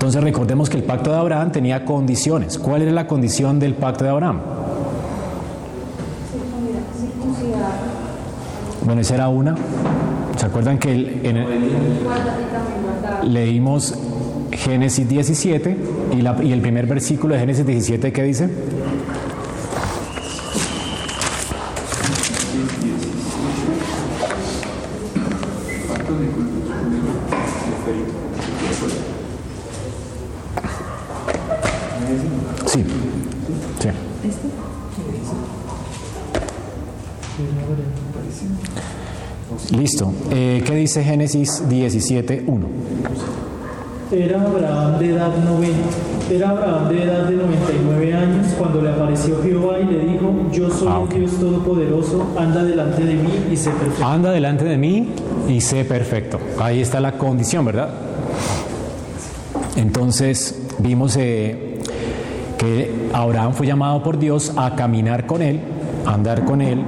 Entonces recordemos que el pacto de Abraham tenía condiciones. ¿Cuál era la condición del pacto de Abraham? Bueno, esa era una. ¿Se acuerdan que leímos Génesis 17 y, y el primer versículo de Génesis 17 qué dice? Sí. Sí. Listo. Eh, ¿Qué dice Génesis 17, 1? Era Abraham de edad 90, era Abraham de edad de 99 años cuando le apareció Jehová y le dijo, yo soy Ah, el ok. Dios Todopoderoso, anda delante de mí y sé perfecto. Anda delante de mí y sé perfecto. Ahí está la condición, ¿verdad? Entonces vimos eh, que Abraham fue llamado por Dios a caminar con él, a andar con él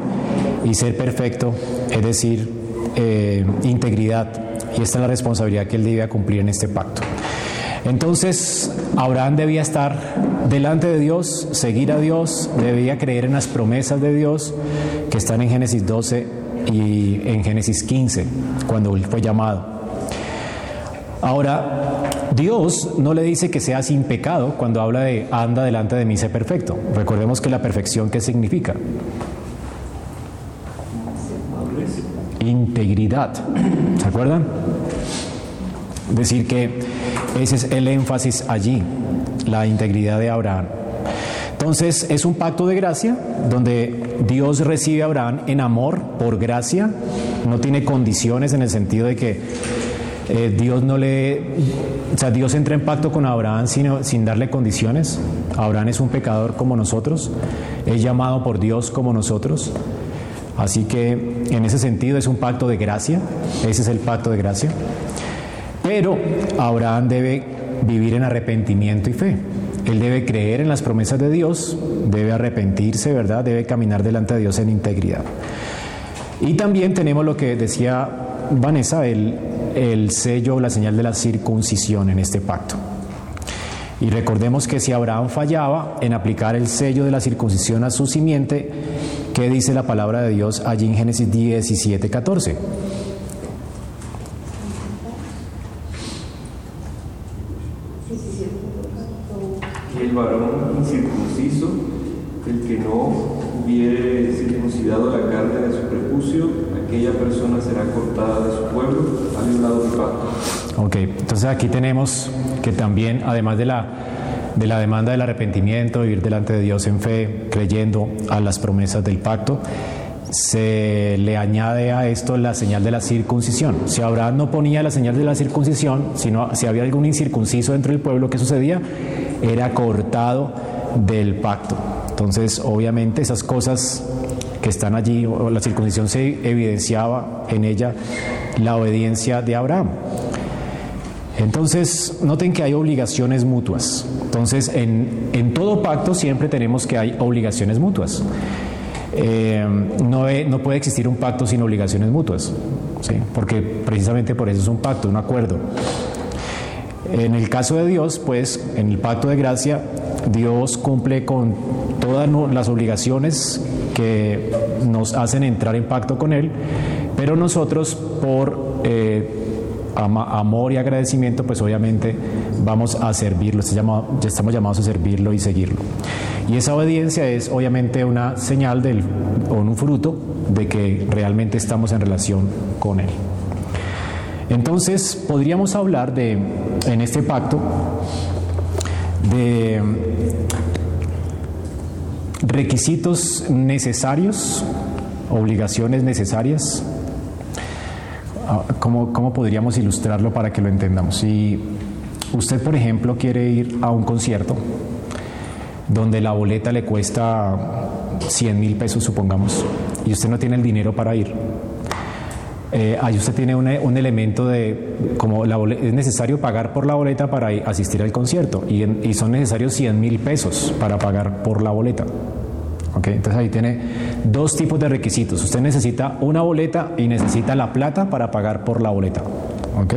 y ser perfecto, es decir, eh, integridad. Y esta es la responsabilidad que él debía cumplir en este pacto. Entonces, Abraham debía estar delante de Dios, seguir a Dios, debía creer en las promesas de Dios que están en Génesis 12 y en Génesis 15, cuando él fue llamado. Ahora, Dios no le dice que sea sin pecado cuando habla de anda delante de mí, sé perfecto. Recordemos que la perfección, ¿qué significa? Integridad. ¿Se acuerdan? Decir que ese es el énfasis allí, la integridad de Abraham. Entonces es un pacto de gracia donde Dios recibe a Abraham en amor por gracia, no tiene condiciones en el sentido de que eh, Dios no le, o sea, Dios entra en pacto con Abraham sin, sin darle condiciones. Abraham es un pecador como nosotros, es llamado por Dios como nosotros. Así que en ese sentido es un pacto de gracia, ese es el pacto de gracia. Pero Abraham debe vivir en arrepentimiento y fe. Él debe creer en las promesas de Dios, debe arrepentirse, ¿verdad? Debe caminar delante de Dios en integridad. Y también tenemos lo que decía Vanessa, el, el sello, la señal de la circuncisión en este pacto. Y recordemos que si Abraham fallaba en aplicar el sello de la circuncisión a su simiente, ¿qué dice la palabra de Dios allí en Génesis 17, 14? Y el varón incircunciso, el que no hubiere circuncidado la carne de su prepucio, aquella persona será cortada de su pueblo, ha violado mi pacto. Ok, entonces aquí tenemos que también, además de la, de la demanda del arrepentimiento, vivir delante de Dios en fe, creyendo a las promesas del pacto, se le añade a esto la señal de la circuncisión. Si Abraham no ponía la señal de la circuncisión, sino si había algún incircunciso dentro del pueblo, ¿qué sucedía? Era cortado del pacto. Entonces, obviamente, esas cosas que están allí, la circuncisión se evidenciaba en ella la obediencia de Abraham. Entonces, noten que hay obligaciones mutuas. Entonces, en, en todo pacto siempre tenemos que hay obligaciones mutuas. Eh, no, no puede existir un pacto sin obligaciones mutuas, ¿sí? porque precisamente por eso es un pacto, un acuerdo. En el caso de Dios, pues, en el pacto de gracia, Dios cumple con todas las obligaciones que nos hacen entrar en pacto con Él, pero nosotros por eh, amor y agradecimiento, pues obviamente vamos a servirlo, ya estamos llamados a servirlo y seguirlo. Y esa obediencia es obviamente una señal del, o un fruto de que realmente estamos en relación con Él. Entonces, podríamos hablar de, en este pacto, de requisitos necesarios, obligaciones necesarias. Ah, ¿Cómo, cómo podríamos ilustrarlo para que lo entendamos? Si usted, por ejemplo, quiere ir a un concierto donde la boleta le cuesta 100 mil pesos, supongamos, y usted no tiene el dinero para ir, eh, ahí usted tiene un, un elemento de, como la bole- es necesario pagar por la boleta para ir- asistir al concierto y, en- y son necesarios 100 mil pesos para pagar por la boleta. ¿Ok? Entonces ahí tiene dos tipos de requisitos. Usted necesita una boleta y necesita la plata para pagar por la boleta. ¿Ok?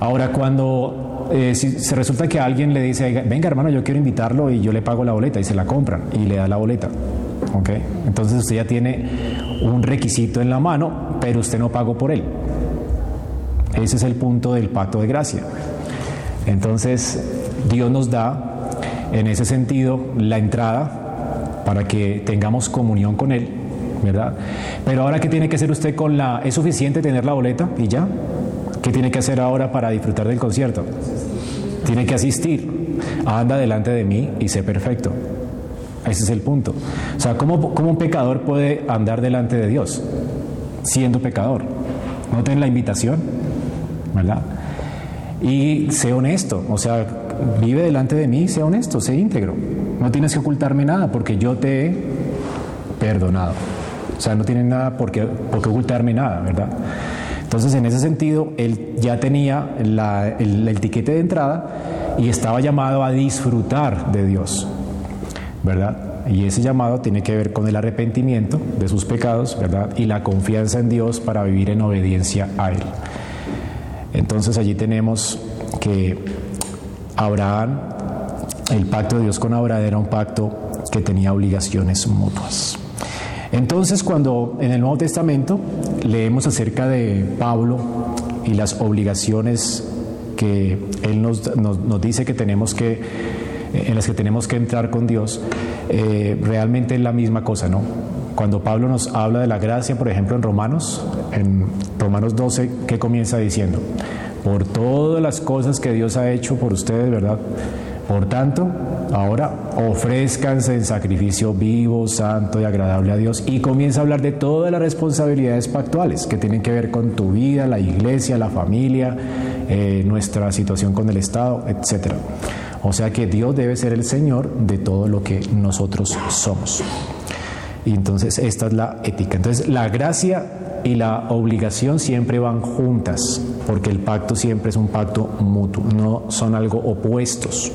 Ahora, cuando eh, se resulta que alguien le dice, venga hermano, yo quiero invitarlo y yo le pago la boleta y se la compran y le da la boleta. ¿ok? Entonces usted ya tiene un requisito en la mano, pero usted no pagó por él. Ese es el punto del pacto de gracia. Entonces Dios nos da en ese sentido la entrada para que tengamos comunión con Él, ¿verdad? Pero ahora, ¿qué tiene que hacer usted con la... ¿Es suficiente tener la boleta y ya? ¿Qué tiene que hacer ahora para disfrutar del concierto? Tiene que asistir. Anda delante de mí y sé perfecto. Ese es el punto. O sea, ¿cómo, cómo un pecador puede andar delante de Dios siendo pecador? ¿No tiene la invitación? ¿Verdad? Y sé honesto, o sea, vive delante de mí, sé honesto, sé íntegro. No tienes que ocultarme nada porque yo te he perdonado. O sea, no tienes nada por qué, por qué ocultarme nada, ¿verdad? Entonces, en ese sentido, él ya tenía la, el, el tiquete de entrada y estaba llamado a disfrutar de Dios, ¿verdad? Y ese llamado tiene que ver con el arrepentimiento de sus pecados, ¿verdad? Y la confianza en Dios para vivir en obediencia a Él. Entonces allí tenemos que Abraham, el pacto de Dios con Abraham era un pacto que tenía obligaciones mutuas. Entonces cuando en el Nuevo Testamento leemos acerca de Pablo y las obligaciones que él nos, nos, dice que tenemos que, en las que tenemos que entrar con Dios, eh, realmente es la misma cosa, ¿no? Cuando Pablo nos habla de la gracia, por ejemplo, en Romanos, en Romanos 12, ¿qué comienza diciendo? Por todas las cosas que Dios ha hecho por ustedes, ¿verdad? Por tanto, ahora ofrézcanse en sacrificio vivo, santo y agradable a Dios. Y comienza a hablar de todas las responsabilidades pactuales que tienen que ver con tu vida, la iglesia, la familia, eh, nuestra situación con el Estado, etc. O sea que Dios debe ser el Señor de todo lo que nosotros somos. Y entonces esta es la ética. Entonces la gracia y la obligación siempre van juntas, porque el pacto siempre es un pacto mutuo, no son algo opuestos.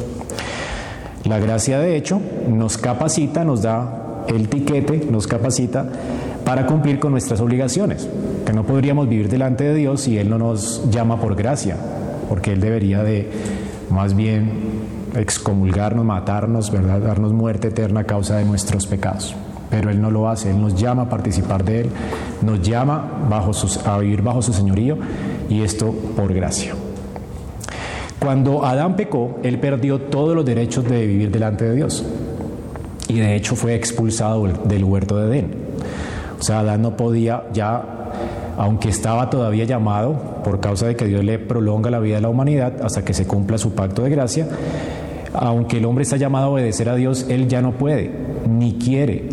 La gracia de hecho nos capacita, nos da el tiquete, nos capacita para cumplir con nuestras obligaciones, que no podríamos vivir delante de Dios si Él no nos llama por gracia, porque Él debería de más bien excomulgarnos, matarnos, darnos muerte eterna a causa de nuestros pecados pero Él no lo hace, Él nos llama a participar de Él, nos llama a vivir bajo su señorío y esto por gracia. Cuando Adán pecó, Él perdió todos los derechos de vivir delante de Dios y de hecho fue expulsado del huerto de Edén. O sea, Adán no podía ya, aunque estaba todavía llamado por causa de que Dios le prolonga la vida de la humanidad hasta que se cumpla su pacto de gracia, aunque el hombre está llamado a obedecer a Dios, él ya no puede, ni quiere,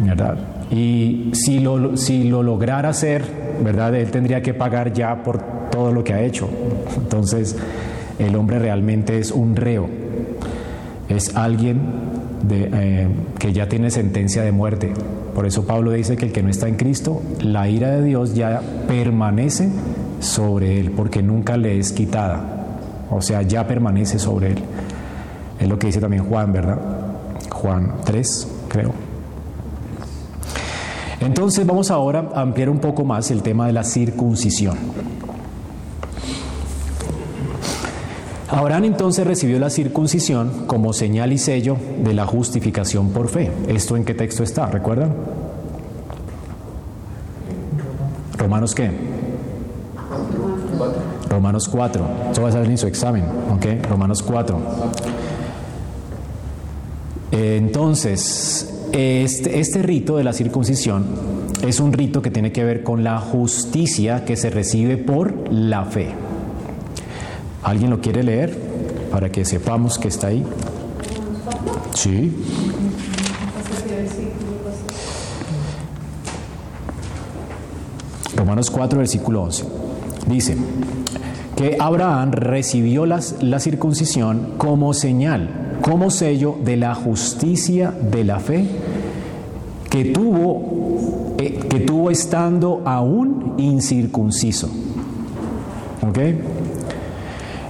¿verdad? Y si lo, si lo lograra hacer, ¿verdad? Él tendría que pagar ya por todo lo que ha hecho. Entonces, el hombre realmente es un reo, es alguien eh, que ya tiene sentencia de muerte. Por eso Pablo dice que el que no está en Cristo, la ira de Dios ya permanece sobre él, porque nunca le es quitada. O sea, ya permanece sobre él. Es lo que dice también Juan, ¿verdad? Juan 3, creo. Entonces vamos ahora a ampliar un poco más el tema de la circuncisión. Abraham entonces recibió la circuncisión como señal y sello de la justificación por fe. ¿Esto en qué texto está? ¿Recuerdan? Romanos qué? Romanos 4. Esto va a salir en su examen, ¿ok? Romanos 4. Entonces, este, este, rito de la circuncisión es un rito que tiene que ver con la justicia que se recibe por la fe. ¿Alguien lo quiere leer para que sepamos que está ahí? Sí. Romanos 4, versículo 11. Dice que Abraham recibió la circuncisión como señal como sello de la justicia de la fe que tuvo, eh, que tuvo estando aún incircunciso. ¿Ok?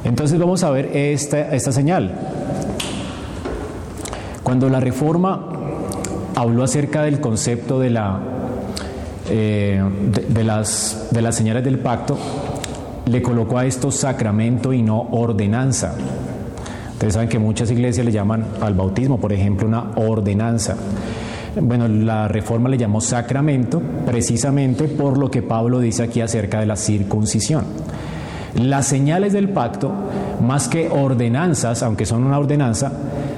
Entonces vamos a ver esta, señal. Cuando la reforma habló acerca del concepto de, la, eh, las, de las señales del pacto, le colocó a esto sacramento y no ordenanza. Ustedes saben que muchas iglesias le llaman al bautismo, por ejemplo, una ordenanza. Bueno, la reforma le llamó sacramento precisamente por lo que Pablo dice aquí acerca de la circuncisión. Las señales del pacto, más que ordenanzas, aunque son una ordenanza,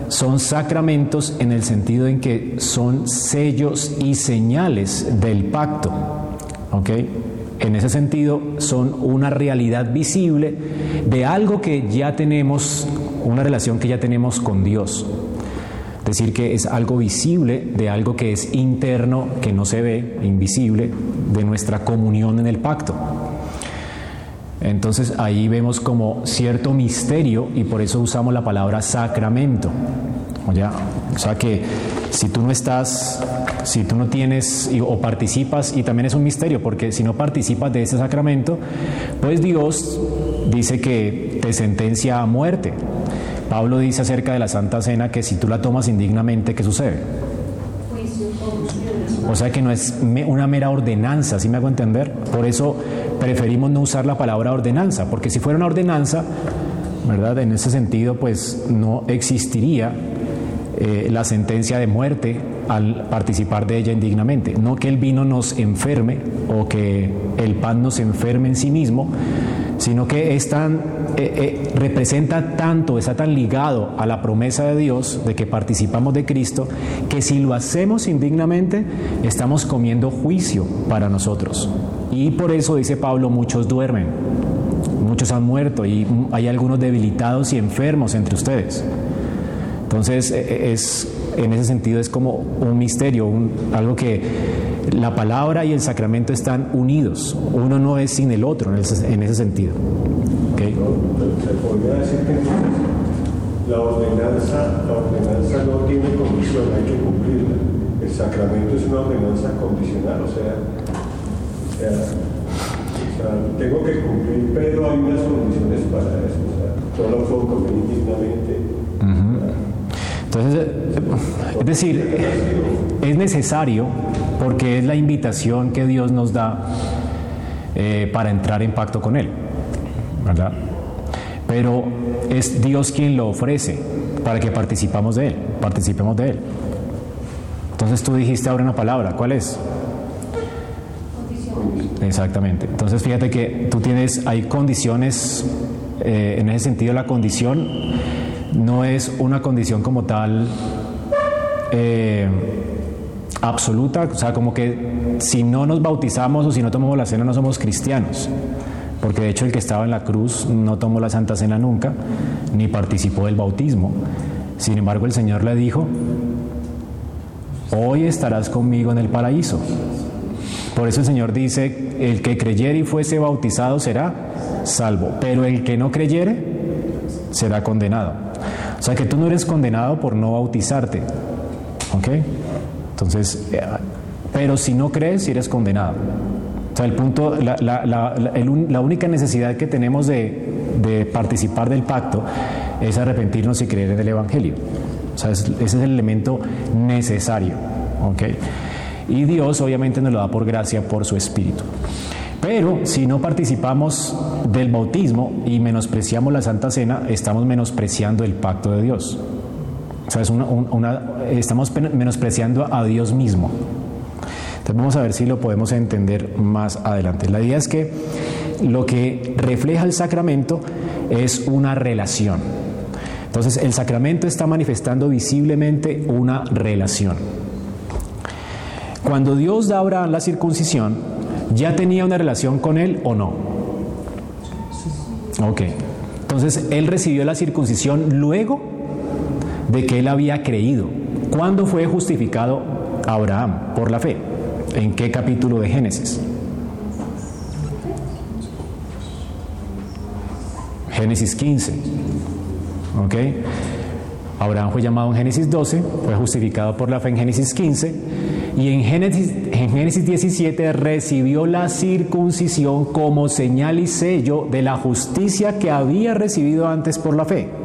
son sacramentos en el sentido en que son sellos y señales del pacto. En ese sentido, son una realidad visible de algo que ya tenemos, una relación que ya tenemos con Dios. Es decir, que es algo visible de algo que es interno, que no se ve, invisible, de nuestra comunión en el pacto. Entonces ahí vemos como cierto misterio y por eso usamos la palabra sacramento. O sea que si tú no estás, si tú no tienes o participas, y también es un misterio, porque si no participas de ese sacramento, pues Dios dice que te sentencia a muerte. Pablo dice acerca de la Santa Cena que si tú la tomas indignamente, ¿qué sucede? O sea que no es una mera ordenanza, ¿sí me hago entender? Por eso preferimos no usar la palabra ordenanza, porque si fuera una ordenanza, ¿verdad? En ese sentido, pues no existiría eh, la sentencia de muerte al participar de ella indignamente. No que el vino nos enferme o que el pan nos enferme en sí mismo, sino que es tan, eh, eh, representa tanto, está tan ligado a la promesa de Dios de que participamos de Cristo, que si lo hacemos indignamente, estamos comiendo juicio para nosotros. Y por eso dice Pablo, muchos duermen, muchos han muerto y hay algunos debilitados y enfermos entre ustedes. Entonces, e, e, es, en ese sentido es como un misterio, algo que la palabra y el sacramento están unidos. Uno no es sin el otro en ese, en ese sentido. ¿Okay? Se podría decir que la ordenanza, la ordenanza no tiene condición, hay que cumplirla. El sacramento es una ordenanza condicional, o sea tengo que cumplir, pero hay unas condiciones para eso. O sea, no lo puedo comer indignamente. Entonces, es decir, es necesario porque es la invitación que Dios nos da eh, para entrar en pacto con Él, ¿verdad? Pero es Dios quien lo ofrece para que participamos de Él, participemos de Él. Entonces tú dijiste ahora una palabra, ¿cuál es? Exactamente. Entonces fíjate que tú tienes, hay condiciones, eh, en ese sentido la condición no es una condición como tal eh, absoluta, o sea, como que si no nos bautizamos o si no tomamos la cena no somos cristianos. Porque de hecho el que estaba en la cruz no tomó la Santa Cena nunca, ni participó del bautismo. Sin embargo, el Señor le dijo, hoy estarás conmigo en el paraíso. Por eso el Señor dice, el que creyere y fuese bautizado será salvo, pero el que no creyere será condenado. O sea que tú no eres condenado por no bautizarte. ¿Ok? Entonces, eh, pero si no crees, si eres condenado. O sea, el punto, la, la, única necesidad que tenemos de, de, participar del pacto es arrepentirnos y creer en el Evangelio. O sea, ese es el elemento necesario. ¿Ok? Y Dios obviamente nos lo da por gracia, por su Espíritu. Pero si no participamos del bautismo y menospreciamos la Santa Cena, estamos menospreciando el pacto de Dios. Estamos menospreciando a Dios mismo. Entonces vamos a ver si lo podemos entender más adelante. La idea es que lo que refleja el sacramento es una relación. Entonces el sacramento está manifestando visiblemente una relación. Cuando Dios da a Abraham la circuncisión, ¿ya tenía una relación con él o no? Ok. Entonces, él recibió la circuncisión luego de que él había creído. ¿Cuándo fue justificado Abraham por la fe? ¿En qué capítulo de Génesis? Génesis 15. ¿Ok? Abraham fue llamado en Génesis 12, fue justificado por la fe en Génesis 15 y en Génesis, en Génesis 17 recibió la circuncisión como señal y sello de la justicia que había recibido antes por la fe.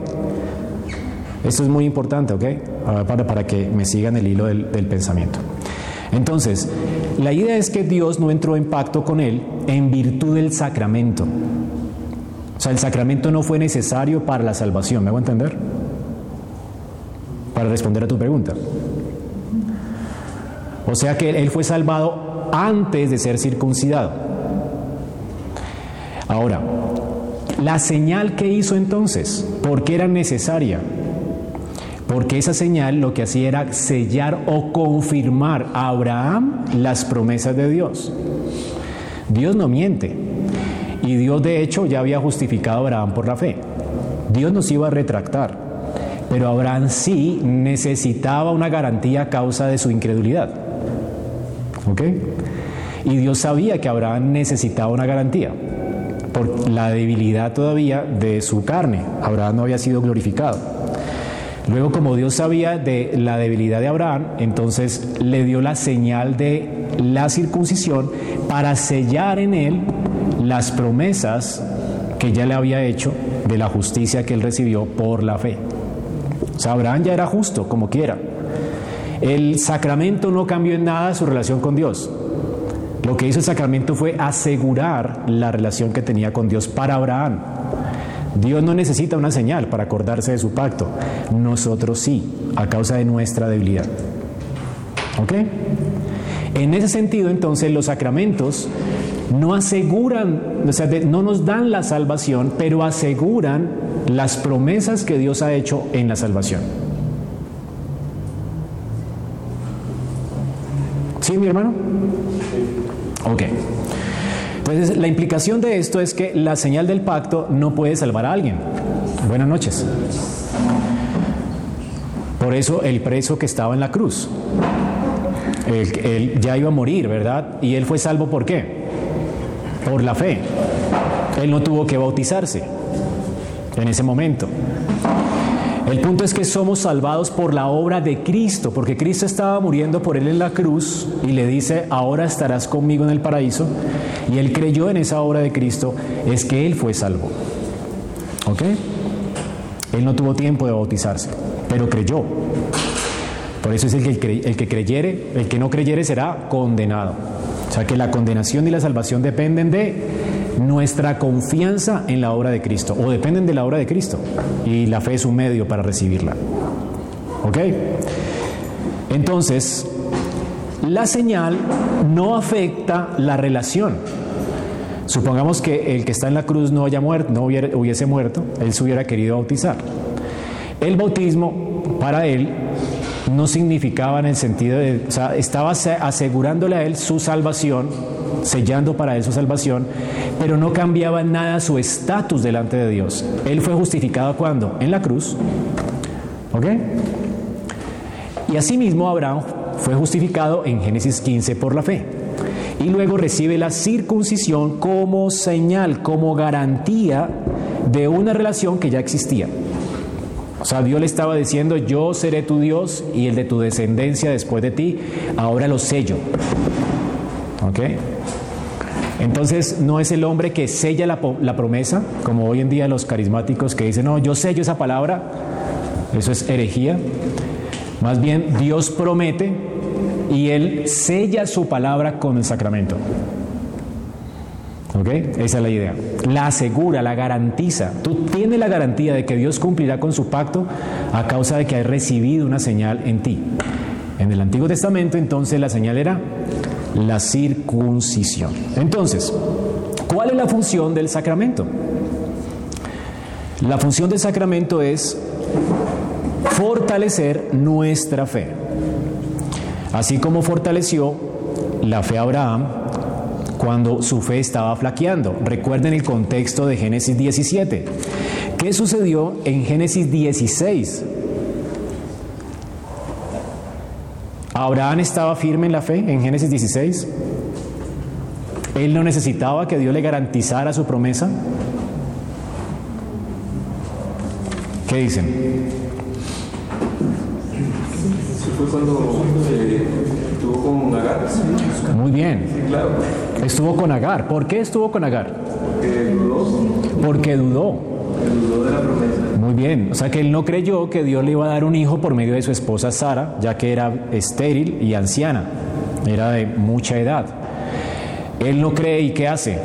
Esto es muy importante, ¿ok? Para, para que me sigan el hilo del, del pensamiento. Entonces, la idea es que Dios no entró en pacto con él en virtud del sacramento. sea, el sacramento no fue necesario para la salvación, ¿me hago entender? Para responder a tu pregunta. O sea que él fue salvado antes de ser circuncidado. Ahora, la señal que hizo entonces, ¿por qué era necesaria? Porque esa señal lo que hacía era sellar o confirmar a Abraham las promesas de Dios. Dios no miente. Y Dios de hecho ya había justificado a Abraham por la fe. Dios nos iba a retractar. Pero Abraham sí necesitaba una garantía a causa de su incredulidad. ¿Ok? Y Dios sabía que Abraham necesitaba una garantía por la debilidad todavía de su carne. Abraham no había sido glorificado. Luego, como Dios sabía de la debilidad de Abraham, entonces le dio la señal de la circuncisión para sellar en él las promesas que ya le había hecho de la justicia que él recibió por la fe. O sea, Abraham ya era justo, como quiera. El sacramento no cambió en nada su relación con Dios. Lo que hizo el sacramento fue asegurar la relación que tenía con Dios para Abraham. Dios no necesita una señal para acordarse de su pacto. Nosotros sí, a causa de nuestra debilidad. ¿Ok? En ese sentido, entonces, los sacramentos no aseguran, o sea, no nos dan la salvación, pero aseguran las promesas que Dios ha hecho en la salvación. ¿Sí, mi hermano? Ok. Entonces, la implicación de esto es que la señal del pacto no puede salvar a alguien. Buenas noches. Por eso el preso que estaba en la cruz, él, ya iba a morir, ¿verdad? Y él fue salvo por qué? Por la fe. Él no tuvo que bautizarse en ese momento. El punto es que somos salvados por la obra de Cristo, porque Cristo estaba muriendo por él en la cruz y le dice, ahora estarás conmigo en el paraíso. Y él creyó en esa obra de Cristo, es que él fue salvo. ¿Ok? Él no tuvo tiempo de bautizarse, pero creyó. Por eso es el que, el que creyere, el que no creyere será condenado. O sea que la condenación y la salvación dependen de nuestra confianza en la obra de Cristo o dependen de la obra de Cristo y la fe es un medio para recibirla. ¿Ok? Entonces, la señal no afecta la relación. Supongamos que el que está en la cruz no haya muerto, no hubiese muerto, él se hubiera querido bautizar. El bautismo para él no significaba en el sentido de, o sea, estaba asegurándole a él su salvación, sellando para él su salvación, pero no cambiaba nada su estatus delante de Dios. Él fue justificado cuando? En la cruz. ¿Ok? Y asimismo Abraham fue justificado en Génesis 15 por la fe. Y luego recibe la circuncisión como señal, como garantía de una relación que ya existía. O sea, Dios le estaba diciendo, yo seré tu Dios y el de tu descendencia después de ti, ahora lo sello. ¿Ok? Entonces no es el hombre que sella la, promesa, como hoy en día los carismáticos que dicen, no, yo sello esa palabra, eso es herejía. Más bien Dios promete y Él sella su palabra con el sacramento. ¿Ok? Esa es la idea. La asegura, la garantiza. Tú tienes la garantía de que Dios cumplirá con su pacto a causa de que has recibido una señal en ti. En el Antiguo Testamento entonces la señal era la circuncisión. Entonces, ¿cuál es la función del sacramento? La función del sacramento es fortalecer nuestra fe. Así como fortaleció la fe a Abraham cuando su fe estaba flaqueando. Recuerden el contexto de Génesis 17. ¿Qué sucedió en Génesis 16? Abraham estaba firme en la fe en Génesis 16. Él no necesitaba que Dios le garantizara su promesa. ¿Qué dicen? fue cuando eh, estuvo con Agar. Muy bien. Estuvo con Agar. ¿Por qué estuvo con Agar? Porque dudó. Porque dudó. Muy bien, o sea que él no creyó que Dios le iba a dar un hijo por medio de su esposa Sara, ya que era estéril y anciana, era de mucha edad. Él no cree y ¿qué hace?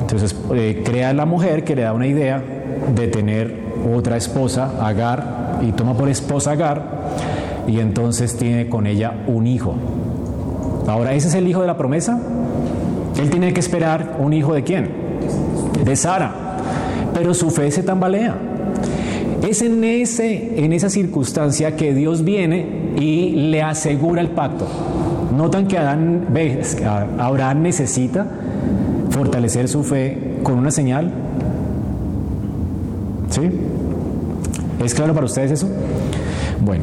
Entonces eh, crea la mujer que le da una idea de tener otra esposa, Agar, y toma por esposa Agar, y entonces tiene con ella un hijo. Ahora, ¿ese es el hijo de la promesa? Él tiene que esperar un hijo de quién? De Sara. Pero su fe se tambalea. Es en, ese, en esa circunstancia que Dios viene y le asegura el pacto. Notan que Adán, Abraham necesita fortalecer su fe con una señal. ¿Sí? ¿Es claro para ustedes eso? Bueno,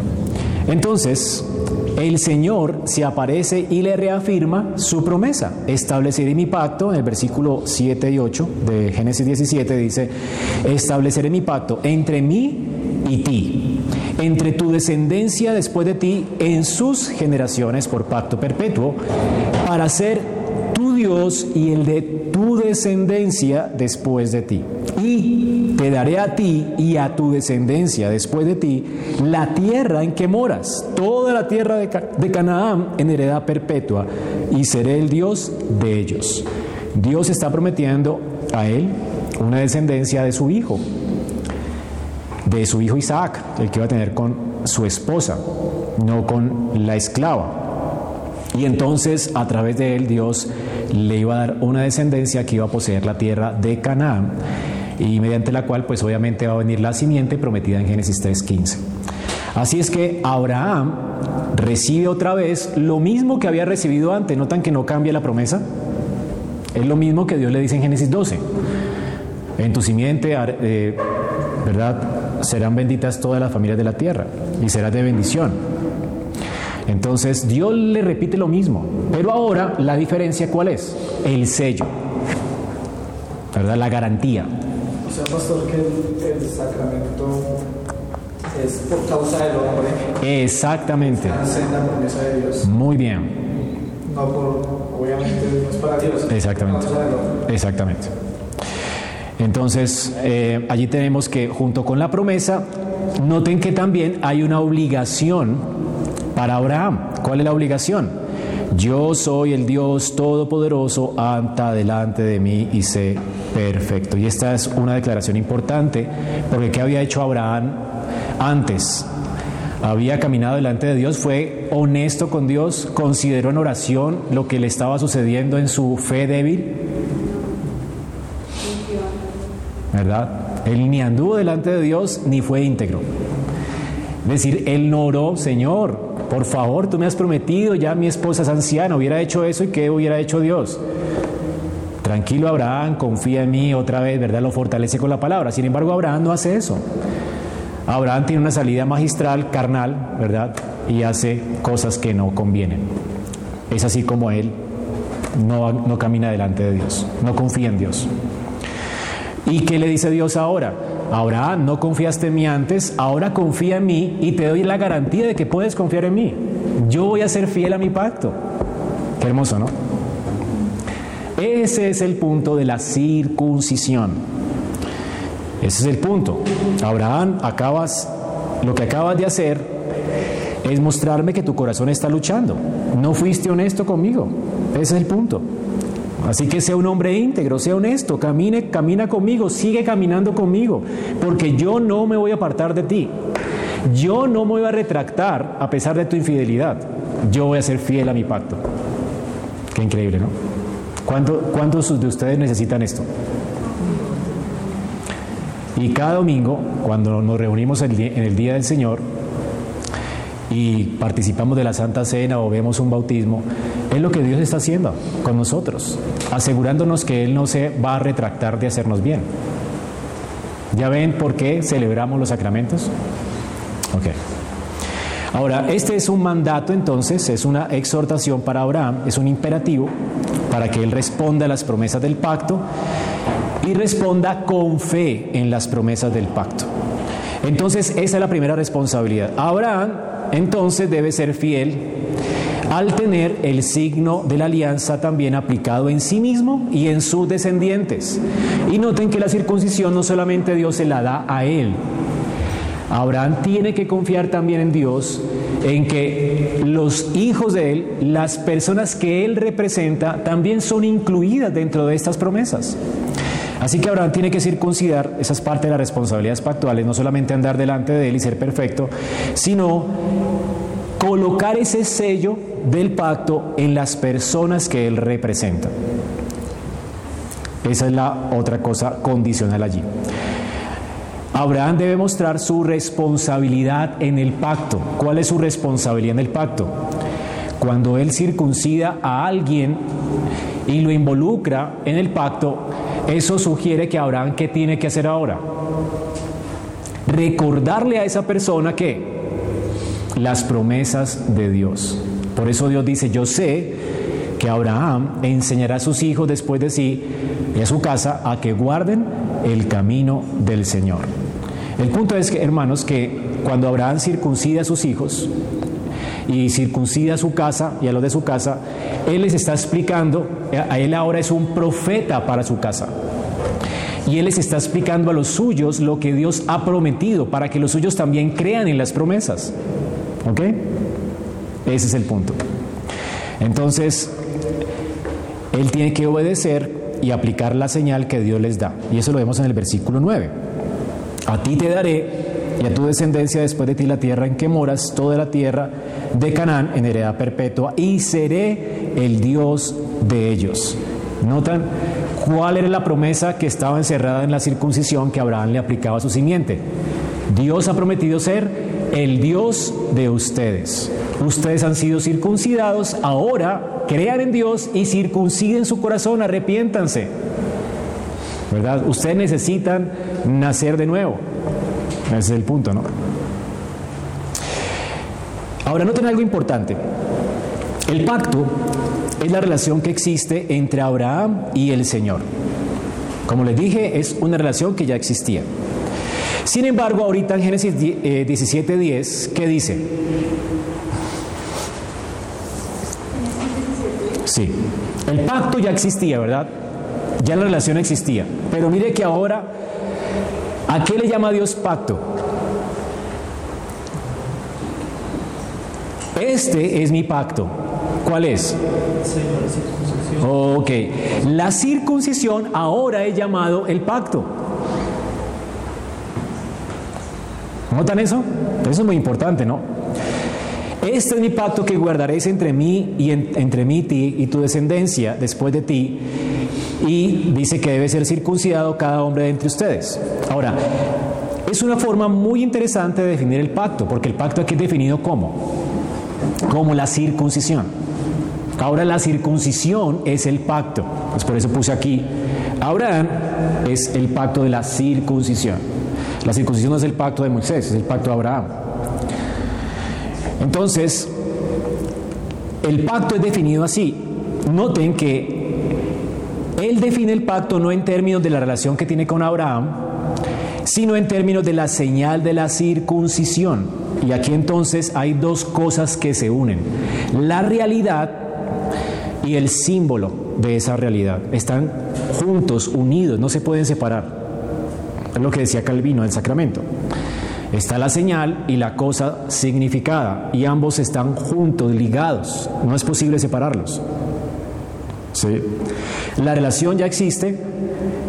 entonces el Señor se aparece y le reafirma su promesa. Estableceré mi pacto, en el versículo 7 y 8 de Génesis 17 dice, estableceré mi pacto entre mí y ti, entre tu descendencia después de ti en sus generaciones por pacto perpetuo, para ser tu Dios y el de tu descendencia después de ti. Y te daré a ti y a tu descendencia después de ti la tierra en que moras, toda la tierra de, Canaán en heredad perpetua, y seré el Dios de ellos. Dios está prometiendo a él una descendencia de su hijo, de su hijo Isaac, el que iba a tener con su esposa, no con la esclava. Y entonces a través de él Dios le iba a dar una descendencia que iba a poseer la tierra de Canaán y mediante la cual pues obviamente va a venir la simiente prometida en Génesis 3.15. Así es que Abraham recibe otra vez lo mismo que había recibido antes. ¿Notan que no cambia la promesa? Es lo mismo que Dios le dice en Génesis 12. En tu simiente, eh, ¿verdad? Serán benditas todas las familias de la tierra y serás de bendición. Entonces Dios le repite lo mismo, pero ahora la diferencia cuál es? El sello, ¿verdad? La garantía. O sea, pastor, que el, sacramento es por causa del hombre. Exactamente. La promesa de Dios. Muy bien. No por, obviamente, no es para Dios. Exactamente. Exactamente. Entonces, eh, allí tenemos que junto con la promesa, noten que también hay una obligación para Abraham. ¿Cuál es la obligación? Yo soy el Dios todopoderoso, anta delante de mí y sé perfecto. Y esta es una declaración importante, porque ¿qué había hecho Abraham antes? Había caminado delante de Dios, fue honesto con Dios, consideró en oración lo que le estaba sucediendo en su fe débil. ¿Verdad? Él ni anduvo delante de Dios ni fue íntegro. Es decir, él no oró, Señor, por favor, tú me has prometido, ya mi esposa es anciana, hubiera hecho eso y qué hubiera hecho Dios. Tranquilo Abraham, confía en mí otra vez, ¿verdad? Lo fortalece con la palabra. Sin embargo, Abraham no hace eso. Abraham tiene una salida magistral, carnal, ¿verdad? Y hace cosas que no convienen. Es así como él no, no camina delante de Dios, no confía en Dios. ¿Y qué le dice Dios ahora? Abraham, no confiaste en mí antes, ahora confía en mí y te doy la garantía de que puedes confiar en mí. Yo voy a ser fiel a mi pacto. Qué hermoso, ¿no? Ese es el punto de la circuncisión. Ese es el punto. Abraham, acabas, lo que acabas de hacer es mostrarme que tu corazón está luchando. No fuiste honesto conmigo. Ese es el punto. Así que sea un hombre íntegro, sea honesto, camine, camina conmigo, sigue caminando conmigo, porque yo no me voy a apartar de ti. Yo no me voy a retractar a pesar de tu infidelidad. Yo voy a ser fiel a mi pacto. Qué increíble, ¿no? ¿Cuántos de ustedes necesitan esto? Y cada domingo, cuando nos reunimos en el Día del Señor y participamos de la Santa Cena o vemos un bautismo, es lo que Dios está haciendo con nosotros, asegurándonos que Él no se va a retractar de hacernos bien. ¿Ya ven por qué celebramos los sacramentos? Ok. Ahora, este es un mandato entonces, es una exhortación para Abraham, es un imperativo para que él responda a las promesas del pacto y responda con fe en las promesas del pacto. Entonces, esa es la primera responsabilidad. Abraham entonces debe ser fiel al tener el signo de la alianza también aplicado en sí mismo y en sus descendientes. Y noten que la circuncisión no solamente Dios se la da a él, Abraham tiene que confiar también en Dios en que los hijos de Él, las personas que Él representa, también son incluidas dentro de estas promesas. Así que Abraham tiene que circuncidar, esa es parte de las responsabilidades pactuales, no solamente andar delante de Él y ser perfecto, sino colocar ese sello del pacto en las personas que Él representa. Esa es la otra cosa condicional allí. Abraham debe mostrar su responsabilidad en el pacto. ¿Cuál es su responsabilidad en el pacto? Cuando él circuncida a alguien y lo involucra en el pacto, eso sugiere que Abraham, ¿qué tiene que hacer ahora? Recordarle a esa persona que las promesas de Dios. Por eso Dios dice, yo sé que Abraham enseñará a sus hijos después de sí y a su casa a que guarden el camino del Señor. El punto es que, hermanos, que cuando Abraham circuncida a sus hijos y circuncida a su casa y a los de su casa, él les está explicando, a él ahora es un profeta para su casa. Y él les está explicando a los suyos lo que Dios ha prometido para que los suyos también crean en las promesas. ¿Ok? Ese es el punto. Entonces, él tiene que obedecer y aplicar la señal que Dios les da. Y eso lo vemos en el versículo 9. A ti te daré y a tu descendencia después de ti la tierra en que moras, toda la tierra de Canaán en heredad perpetua, y seré el Dios de ellos. ¿Notan cuál era la promesa que estaba encerrada en la circuncisión que Abraham le aplicaba a su simiente? Dios ha prometido ser el Dios de ustedes. Ustedes han sido circuncidados, ahora crean en Dios y circunciden su corazón, arrepiéntanse. ¿Verdad? Ustedes necesitan nacer de nuevo. Ese es el punto, ¿no? Ahora noten algo importante. El pacto es la relación que existe entre Abraham y el Señor. Como les dije, es una relación que ya existía. Sin embargo, ahorita en Génesis 17:10, eh, ¿qué dice? Sí, el pacto ya existía, ¿verdad? Ya la relación existía. Pero mire que ahora, ¿a qué le llama Dios pacto? Este es mi pacto. ¿Cuál es? Ok, la circuncisión ahora es llamado el pacto. ¿Notan eso? Eso es muy importante, ¿no? Este es mi pacto que guardaréis entre mí y entre mí ti y tu descendencia después de ti. Y dice que debe ser circuncidado cada hombre de entre ustedes. Ahora, es una forma muy interesante de definir el pacto, porque el pacto aquí es definido como, como la circuncisión. Ahora la circuncisión es el pacto. Pues por eso puse aquí, Abraham es el pacto de la circuncisión. La circuncisión no es el pacto de Moisés, es el pacto de Abraham. Entonces, el pacto es definido así. Noten que él define el pacto no en términos de la relación que tiene con Abraham, sino en términos de la señal de la circuncisión. Y aquí entonces hay dos cosas que se unen. La realidad y el símbolo de esa realidad. Están juntos, unidos, no se pueden separar. Es lo que decía Calvino del sacramento. Está la señal y la cosa significada, y ambos están juntos, ligados. No es posible separarlos. ¿Sí? La relación ya existe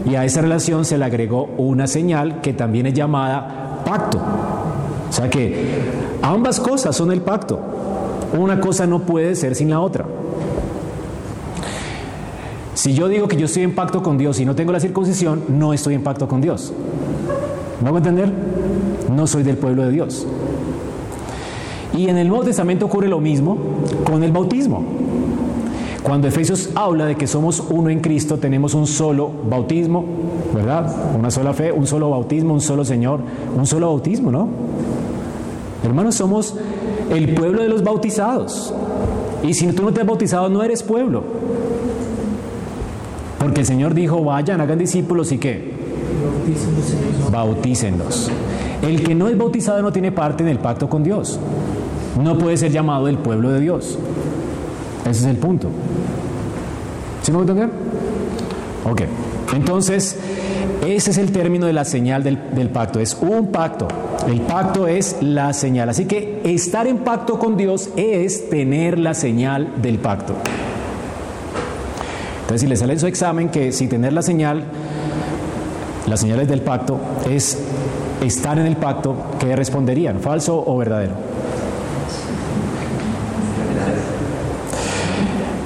y a esa relación se le agregó una señal que también es llamada pacto. O sea que ambas cosas son el pacto. Una cosa no puede ser sin la otra. Si yo digo que yo estoy en pacto con Dios y no tengo la circuncisión, no estoy en pacto con Dios. ¿Vamos a entender? No soy del pueblo de Dios. Y en el Nuevo Testamento ocurre lo mismo con el bautismo. Cuando Efesios habla de que somos uno en Cristo, tenemos un solo bautismo, ¿verdad? Una sola fe, un solo bautismo, un solo Señor, un solo bautismo, ¿no? Hermanos, somos el pueblo de los bautizados. Y si tú no te has bautizado, no eres pueblo. Porque el Señor dijo, vayan, hagan discípulos y qué? Bautícenlos. El que no es bautizado no tiene parte en el pacto con Dios. No puede ser llamado el pueblo de Dios. Ese es el punto. ¿Sí me voy a? Ok. Entonces, Ese es el término de la señal del, del, pacto, es un pacto. El pacto es la señal. Así que estar en pacto con Dios es tener la señal del pacto. Entonces, si le sale en su examen que si tener la señal, las señales del pacto, es estar en el pacto, ¿qué responderían? ¿Falso o verdadero?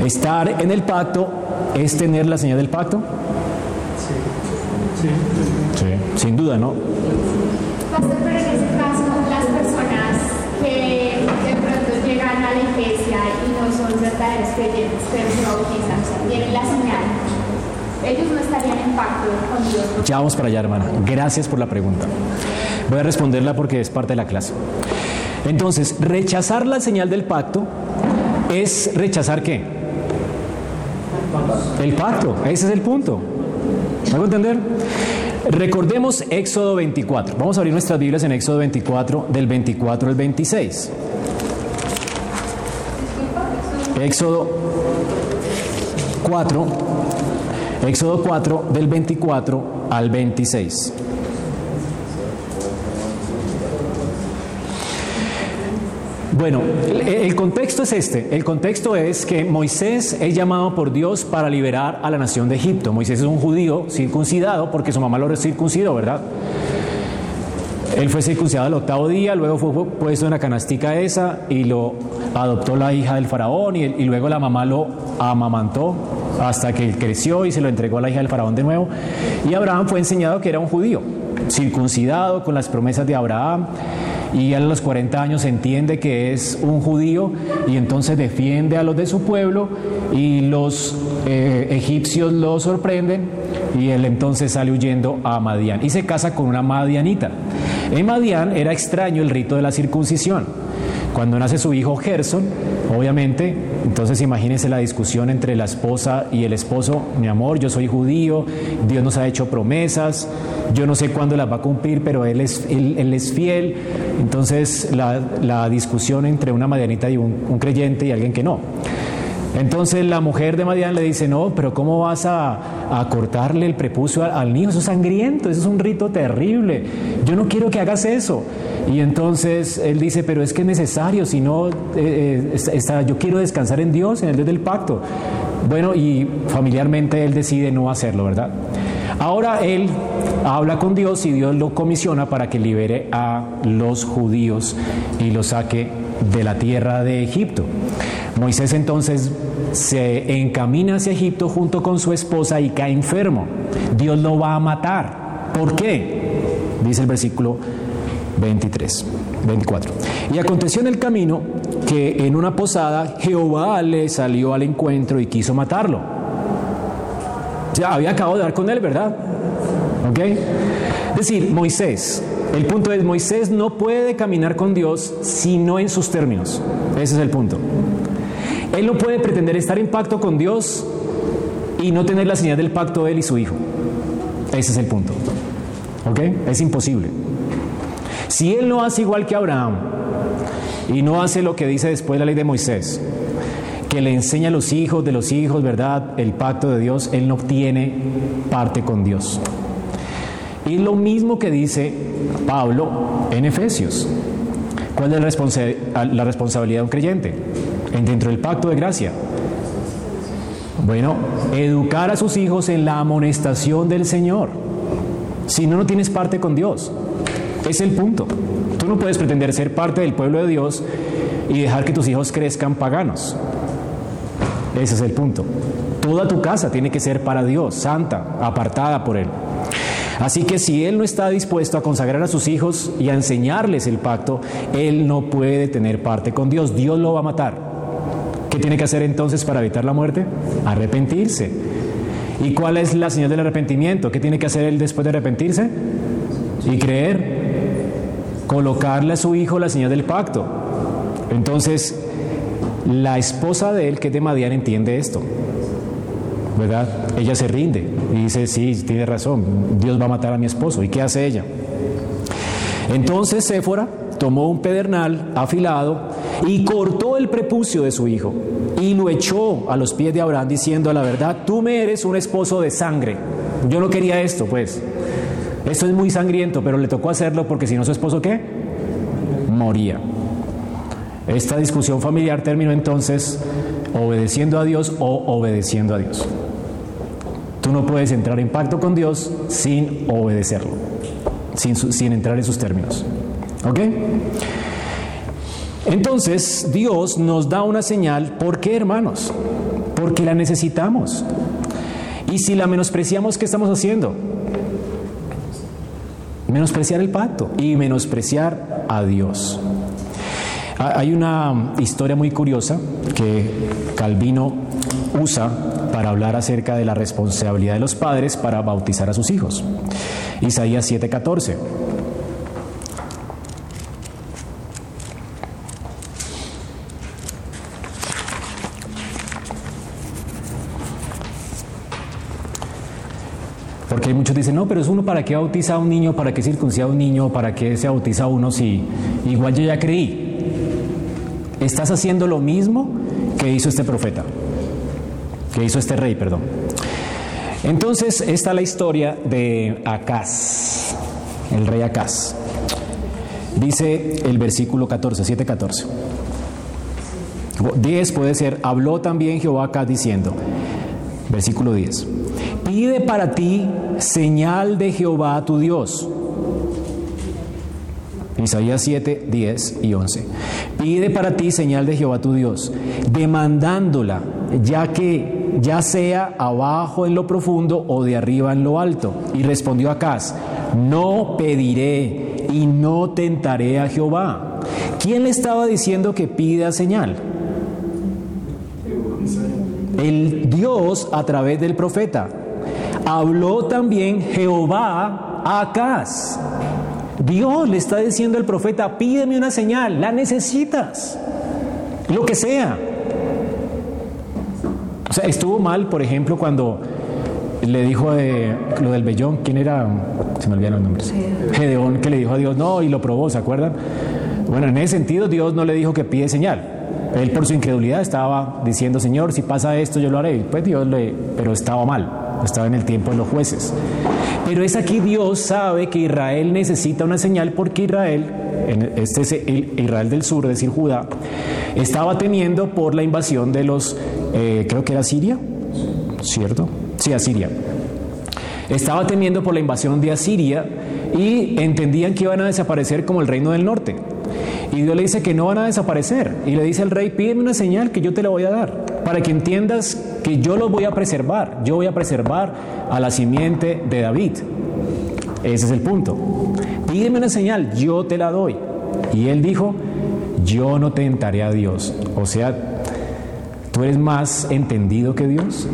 Estar en el pacto es tener la señal del pacto. Sí. Sí, sin duda, ¿no? Pastor, pero en ese caso, las personas que de pronto llegan a la iglesia Ya vamos para allá, hermana. Gracias por la pregunta. Voy a responderla porque es parte de la clase. Entonces, rechazar la señal del pacto es rechazar qué? El pacto, ese es el punto. ¿Me hago entender? Recordemos Éxodo 24. Vamos a abrir nuestras Biblias en Éxodo 24, del 24 al 26. Éxodo 4, Éxodo 4, del 24 al 26. Bueno, el contexto es este. El contexto es que Moisés es llamado por Dios para liberar a la nación de Egipto. Moisés es un judío circuncidado porque su mamá lo circuncidó, ¿verdad? Él fue circuncidado el octavo día, luego fue puesto en la canastica esa y lo adoptó la hija del faraón y, y luego la mamá lo amamantó hasta que creció y se lo entregó a la hija del faraón de nuevo. Y Abraham fue enseñado que era un judío, circuncidado con las promesas de Abraham y a los 40 años entiende que es un judío y entonces defiende a los de su pueblo y los eh, egipcios lo sorprenden y él entonces sale huyendo a Madián y se casa con una madianita. En Madián era extraño el rito de la circuncisión. Cuando nace su hijo Gerson, obviamente, entonces imagínense la discusión entre la esposa y el esposo, mi amor, yo soy judío, Dios nos ha hecho promesas, yo no sé cuándo las va a cumplir, pero Él es, fiel. Entonces la, discusión entre una madianita y un creyente y alguien que no. Entonces la mujer de Madian le dice, no, pero ¿cómo vas a, cortarle el prepucio al, niño? Eso es sangriento, eso es un rito terrible. Yo no quiero que hagas eso. Y entonces él dice, pero es que es necesario, si no, eh, está, yo quiero descansar en Dios, en el Dios del pacto. Bueno, y familiarmente él decide no hacerlo, ¿verdad? Ahora él habla con Dios y Dios lo comisiona para que libere a los judíos y los saque de la tierra de Egipto. Moisés entonces se encamina hacia Egipto junto con su esposa y cae enfermo. Dios lo va a matar. ¿Por qué? Dice el versículo 23, 24. Y aconteció en el camino que en una posada Jehová le salió al encuentro y quiso matarlo. Ya había acabado de dar con él, ¿verdad? ¿Ok? Es decir, Moisés, el punto es, Moisés no puede caminar con Dios sino en sus términos. Ese es el punto. Él no puede pretender estar en pacto con Dios y no tener la señal del pacto de él y su hijo. Ese es el punto. ¿Ok? Es imposible. Si él no hace igual que Abraham y no hace lo que dice después la ley de Moisés, que le enseña a los hijos de los hijos, ¿verdad? El pacto de Dios, él no tiene parte con Dios. Y lo mismo que dice Pablo en Efesios. ¿Cuál es la, la responsabilidad de un creyente? Dentro del pacto de gracia. Bueno, educar a sus hijos en la amonestación del Señor. Si no, no tienes parte con Dios. Es el punto. Tú no puedes pretender ser parte del pueblo de Dios y dejar que tus hijos crezcan paganos. Ese es el punto. Toda tu casa tiene que ser para Dios, santa, apartada por Él. Así que si Él no está dispuesto a consagrar a sus hijos y a enseñarles el pacto, Él no puede tener parte con Dios. Dios lo va a matar. ¿Qué tiene que hacer entonces para evitar la muerte? Arrepentirse. ¿Y cuál es la señal del arrepentimiento? ¿Qué tiene que hacer él después de arrepentirse? Y creer. Colocarle a su hijo la señal del pacto. Entonces, la esposa de él, que es de Madian, entiende esto. ¿Verdad? Ella se rinde y dice, sí, tiene razón, Dios va a matar a mi esposo. ¿Y qué hace ella? Entonces Séfora tomó un pedernal afilado y cortó el prepucio de su hijo y lo echó a los pies de Abraham diciendo la verdad, tú me eres un esposo de sangre. Yo no quería esto, pues. Esto es muy sangriento, pero le tocó hacerlo porque si no su esposo, ¿qué? Moría. Esta discusión familiar terminó entonces obedeciendo a Dios o obedeciendo a Dios. Tú no puedes entrar en pacto con Dios sin obedecerlo, sin, sin entrar en sus términos. ¿Ok? Entonces Dios nos da una señal. ¿Por qué, hermanos? Porque la necesitamos. Y si la menospreciamos, ¿qué estamos haciendo? Menospreciar el pacto y menospreciar a Dios. Hay una historia muy curiosa que Calvino usa para hablar acerca de la responsabilidad de los padres para bautizar a sus hijos. Isaías 7:14. Porque muchos dicen, no, pero es uno para qué bautiza a un niño, para qué circuncida a un niño, para qué se bautiza a uno si igual yo ya creí. Estás haciendo lo mismo que hizo este profeta, que hizo este rey, perdón. Entonces, esta es la historia de Acaz, el rey Acaz. Dice el versículo 14, 7, 14. 10 puede ser, habló también Jehová acá diciendo, versículo 10, pide para ti señal de Jehová tu Dios. Isaías 7, 10 y 11. Pide para ti señal de Jehová tu Dios, demandándola, ya que ya sea abajo en lo profundo o de arriba en lo alto. Y respondió Acaz, no pediré y no tentaré a Jehová. ¿Quién le estaba diciendo que pida señal? El Dios a través del profeta. Habló también Jehová a Acaz. Dios le está diciendo al profeta, pídeme una señal, la necesitas, lo que sea. O sea, estuvo mal, por ejemplo, cuando le dijo de, lo del vellón, ¿quién era? Se me olvidaron los nombres. Gedeón, que le dijo a Dios, no, y lo probó, ¿se acuerdan? Bueno, en ese sentido Dios no le dijo que pide señal. Él por su incredulidad estaba diciendo, Señor, si pasa esto, yo lo haré. Pues Dios le, pero estaba mal, estaba en el tiempo de los jueces. Pero es aquí Dios sabe que Israel necesita una señal porque Israel, este es el Israel del sur, es decir, Judá, estaba temiendo por la invasión de los, eh, creo que era Siria, ¿cierto? Sí, Asiria. Estaba temiendo por la invasión de Asiria y entendían que iban a desaparecer como el reino del norte. Y Dios le dice que no van a desaparecer. Y le dice al rey, pídeme una señal que yo te la voy a dar, para que entiendas que yo los voy a preservar. Yo voy a preservar a la simiente de David. Ese es el punto. Pídeme una señal, yo te la doy. Y él dijo, yo no tentaré a Dios. O sea, ¿tú eres más entendido que Dios?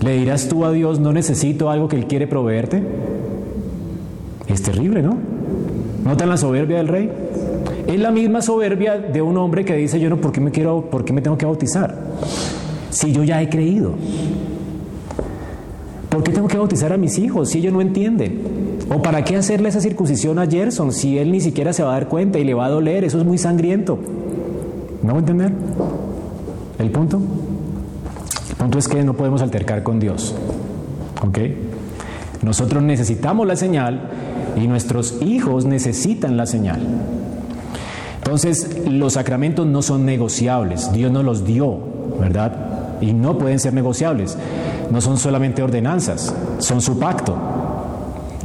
¿Le dirás tú a Dios, no necesito algo que Él quiere proveerte? Es terrible, ¿no? ¿Notan la soberbia del rey? Es la misma soberbia de un hombre que dice, yo no, ¿por qué me, quiero, por qué me tengo que bautizar? Si yo ya he creído. ¿Por qué tengo que bautizar a mis hijos si ellos no entienden? ¿O para qué hacerle esa circuncisión a Gerson si él ni siquiera se va a dar cuenta y le va a doler? Eso es muy sangriento. ¿No va a entender? ¿El punto? El punto es que no podemos altercar con Dios. ¿Ok? Nosotros necesitamos la señal y nuestros hijos necesitan la señal. Entonces, los sacramentos no son negociables, Dios nos los dio, ¿verdad? Y no pueden ser negociables. No son solamente ordenanzas, son su pacto.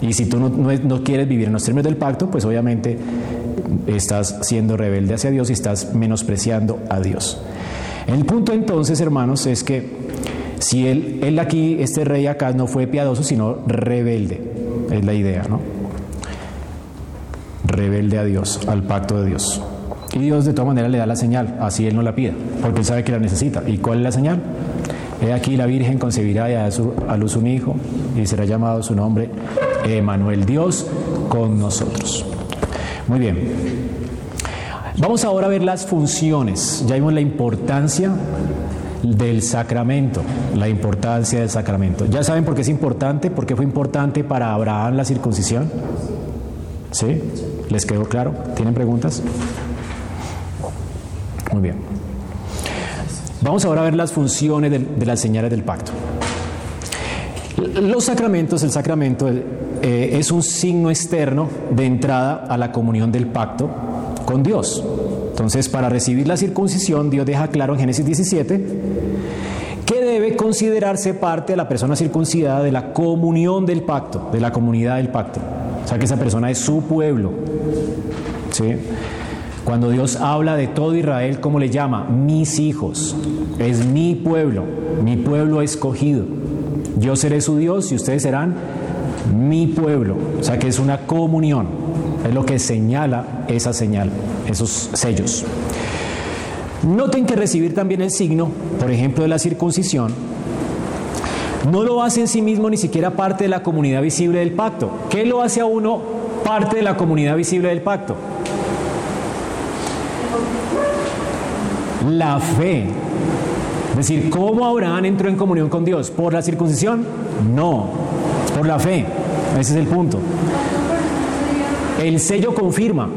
Y si tú no, quieres vivir en los términos del pacto, pues obviamente estás siendo rebelde hacia Dios y estás menospreciando a Dios. El punto entonces, hermanos, es que si él, él aquí, este rey acá, no fue piadoso, sino rebelde, es la idea, ¿no? rebelde a Dios, al pacto de Dios. Y Dios de todas maneras le da la señal, así Él no la pida, porque Él sabe que la necesita. ¿Y cuál es la señal? He aquí la Virgen concebirá y a, a luz un hijo y será llamado su nombre Emanuel, Dios con nosotros. Muy bien. Vamos ahora a ver las funciones. Ya vimos la importancia del sacramento, la importancia del sacramento. ¿Ya saben por qué es importante? ¿Por qué fue importante para Abraham la circuncisión? ¿Sí? ¿Les quedó claro? ¿Tienen preguntas? Muy bien. Vamos ahora a ver las funciones de, las señales del pacto. Los sacramentos, el sacramento eh, es un signo externo de entrada a la comunión del pacto con Dios. Entonces, para recibir la circuncisión, Dios deja claro en Génesis 17 que debe considerarse parte de la persona circuncidada de la comunión del pacto, de la comunidad del pacto. O sea, que esa persona es su pueblo. ¿Sí? Cuando Dios habla de todo Israel, ¿cómo le llama? Mis hijos. Es mi pueblo, mi pueblo escogido. Yo seré su Dios y ustedes serán mi pueblo. O sea que es una comunión. Es lo que señala esa señal, esos sellos. Noten que recibir también el signo, por ejemplo, de la circuncisión, no lo hace en sí mismo ni siquiera parte de la comunidad visible del pacto. ¿Qué lo hace a uno parte de la comunidad visible del pacto? La fe. Es decir, ¿cómo Abraham entró en comunión con Dios? ¿Por la circuncisión? No, por la fe. Ese es el punto. El sello confirma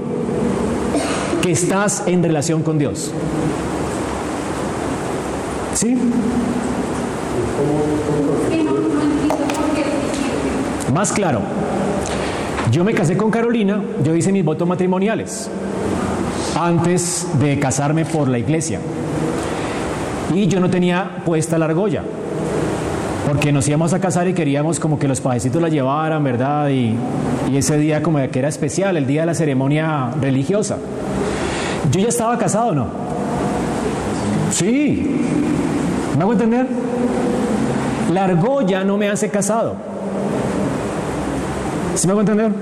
que estás en relación con Dios. ¿Sí? Más claro, yo me casé con Carolina, yo hice mis votos matrimoniales antes de casarme por la iglesia. Y yo no tenía puesta la argolla, porque nos íbamos a casar y queríamos como que los pajecitos la llevaran, ¿verdad? Y, ese día como que era especial, el día de la ceremonia religiosa. Yo ya estaba casado, ¿no? Sí. ¿Me hago entender? La argolla no me hace casado. ¿Sí me hago entender?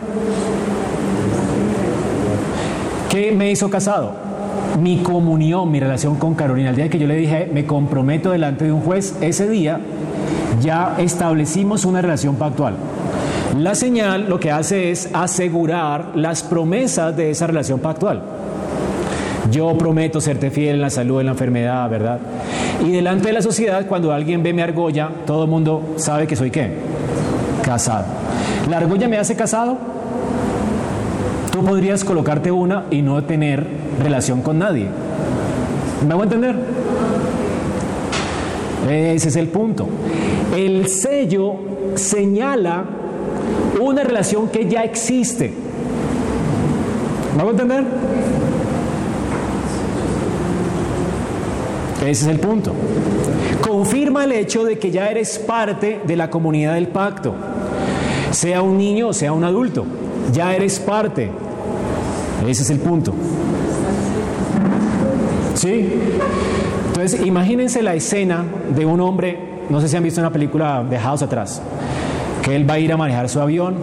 ¿Qué me hizo casado? Mi comunión, mi relación con Carolina. El día que yo le dije, me comprometo delante de un juez, ese día ya establecimos una relación pactual. La señal lo que hace es asegurar las promesas de esa relación pactual. Yo prometo serte fiel en la salud, en la enfermedad, ¿verdad? Y delante de la sociedad, cuando alguien ve mi argolla, todo el mundo sabe que soy qué? Casado. ¿La argolla me hace casado? Tú podrías colocarte una y no tener relación con nadie. ¿Me hago entender? Ese es el punto. El sello señala una relación que ya existe. ¿Me hago entender? Ese es el punto. Confirma el hecho de que ya eres parte de la comunidad del pacto. Sea un niño o sea un adulto. Ya eres parte. Ese es el punto. ¿Sí? Entonces, imagínense la escena de un hombre, no sé si han visto una película de House atrás, que él va a ir a manejar su avión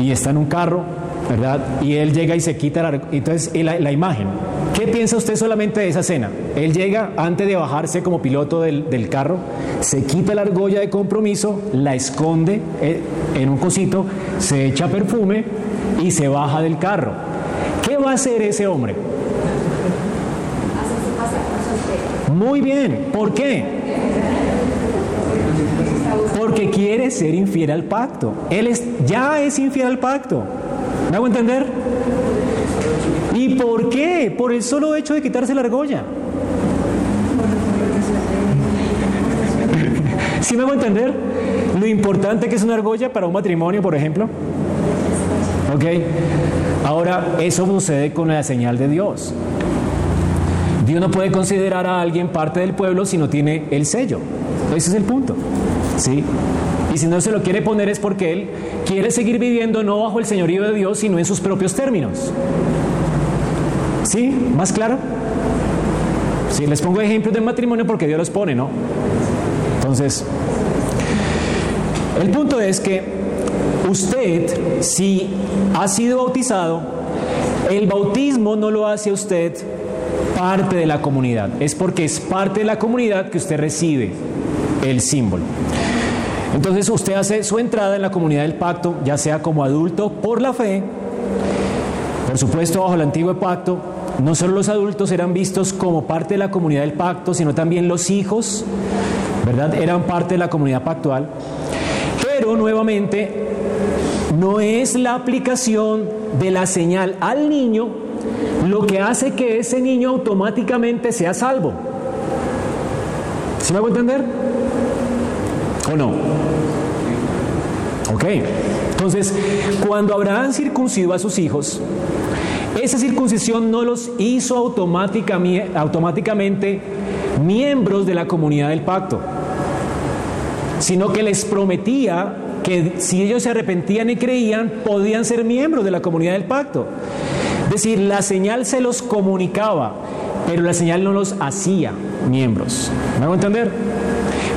y está en un carro, ¿verdad? Y él llega y se quita la... Entonces, la, la imagen. ¿Qué piensa usted solamente de esa escena? Él llega antes de bajarse como piloto del, del carro, se quita la argolla de compromiso, la esconde eh, en un cosito, se echa perfume y se baja del carro. ¿Qué va a hacer ese hombre? Muy bien, ¿por qué? Porque quiere ser infiel al pacto. Él es, ya es infiel al pacto. ¿Me hago entender? ¿Y por qué? Por el solo hecho de quitarse la argolla. ¿Sí me hago entender? Lo importante que es una argolla para un matrimonio, por ejemplo. ¿Ok? Ahora, eso sucede con la señal de Dios. Dios no puede considerar a alguien parte del pueblo si no tiene el sello. Ese es el punto. ¿Sí? Y si no se lo quiere poner es porque Él quiere seguir viviendo no bajo el señorío de Dios, sino en sus propios términos. ¿Sí? ¿Más claro? Sí, les pongo ejemplos del matrimonio porque Dios los pone, ¿no? Entonces, el punto es que usted, si ha sido bautizado, el bautismo no lo hace usted parte de la comunidad, es porque es parte de la comunidad que usted recibe el símbolo. Entonces usted hace su entrada en la comunidad del pacto, ya sea como adulto por la fe, por supuesto bajo el antiguo pacto, no solo los adultos eran vistos como parte de la comunidad del pacto, sino también los hijos, ¿verdad? Eran parte de la comunidad pactual. Pero nuevamente, no es la aplicación de la señal al niño lo que hace que ese niño automáticamente sea salvo. ¿Sí me hago entender? ¿O no? ¿Ok? Entonces, cuando Abraham circuncidó a sus hijos, esa circuncisión no los hizo automáticamente miembros de la comunidad del pacto, sino que les prometía si ellos se arrepentían y creían, podían ser miembros de la comunidad del pacto. Es decir, la señal se los comunicaba, pero la señal no los hacía miembros. ¿Me hago entender?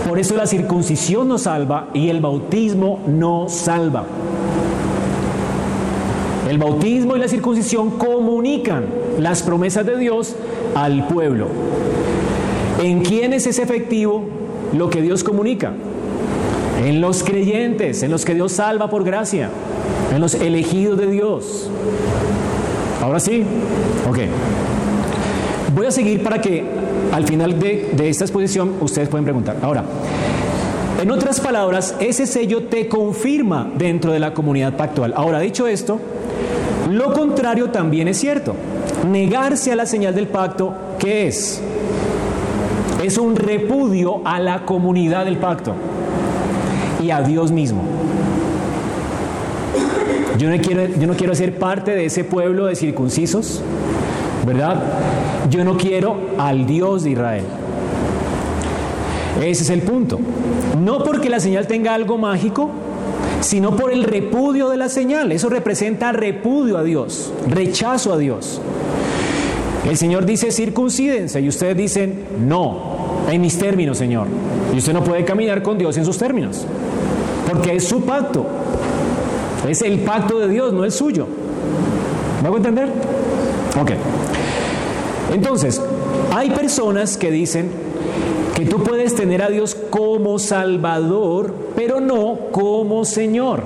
Por eso la circuncisión no salva y el bautismo no salva. El bautismo y la circuncisión comunican las promesas de Dios al pueblo. ¿En quiénes es efectivo lo que Dios comunica? En los creyentes, en los que Dios salva por gracia, en los elegidos de Dios. Ahora sí, ok. Voy a seguir para que al final de, de esta exposición ustedes pueden preguntar. Ahora, en otras palabras, ese sello te confirma dentro de la comunidad pactual. Ahora, dicho esto, lo contrario también es cierto. Negarse a la señal del pacto, ¿qué es? Es un repudio a la comunidad del pacto y a Dios mismo. Yo no quiero, yo no quiero ser parte de ese pueblo de circuncisos, ¿verdad? Yo no quiero al Dios de Israel. Ese es el punto. No porque la señal tenga algo mágico, sino por el repudio de la señal. Eso representa repudio a Dios, rechazo a Dios. El Señor dice circuncídense y ustedes dicen no, en mis términos, Señor. Y usted no puede caminar con Dios en sus términos, porque es su pacto. Es el pacto de Dios, no el suyo. ¿Me hago entender? Ok. Entonces, hay personas que dicen que tú puedes tener a Dios como Salvador, pero no como Señor.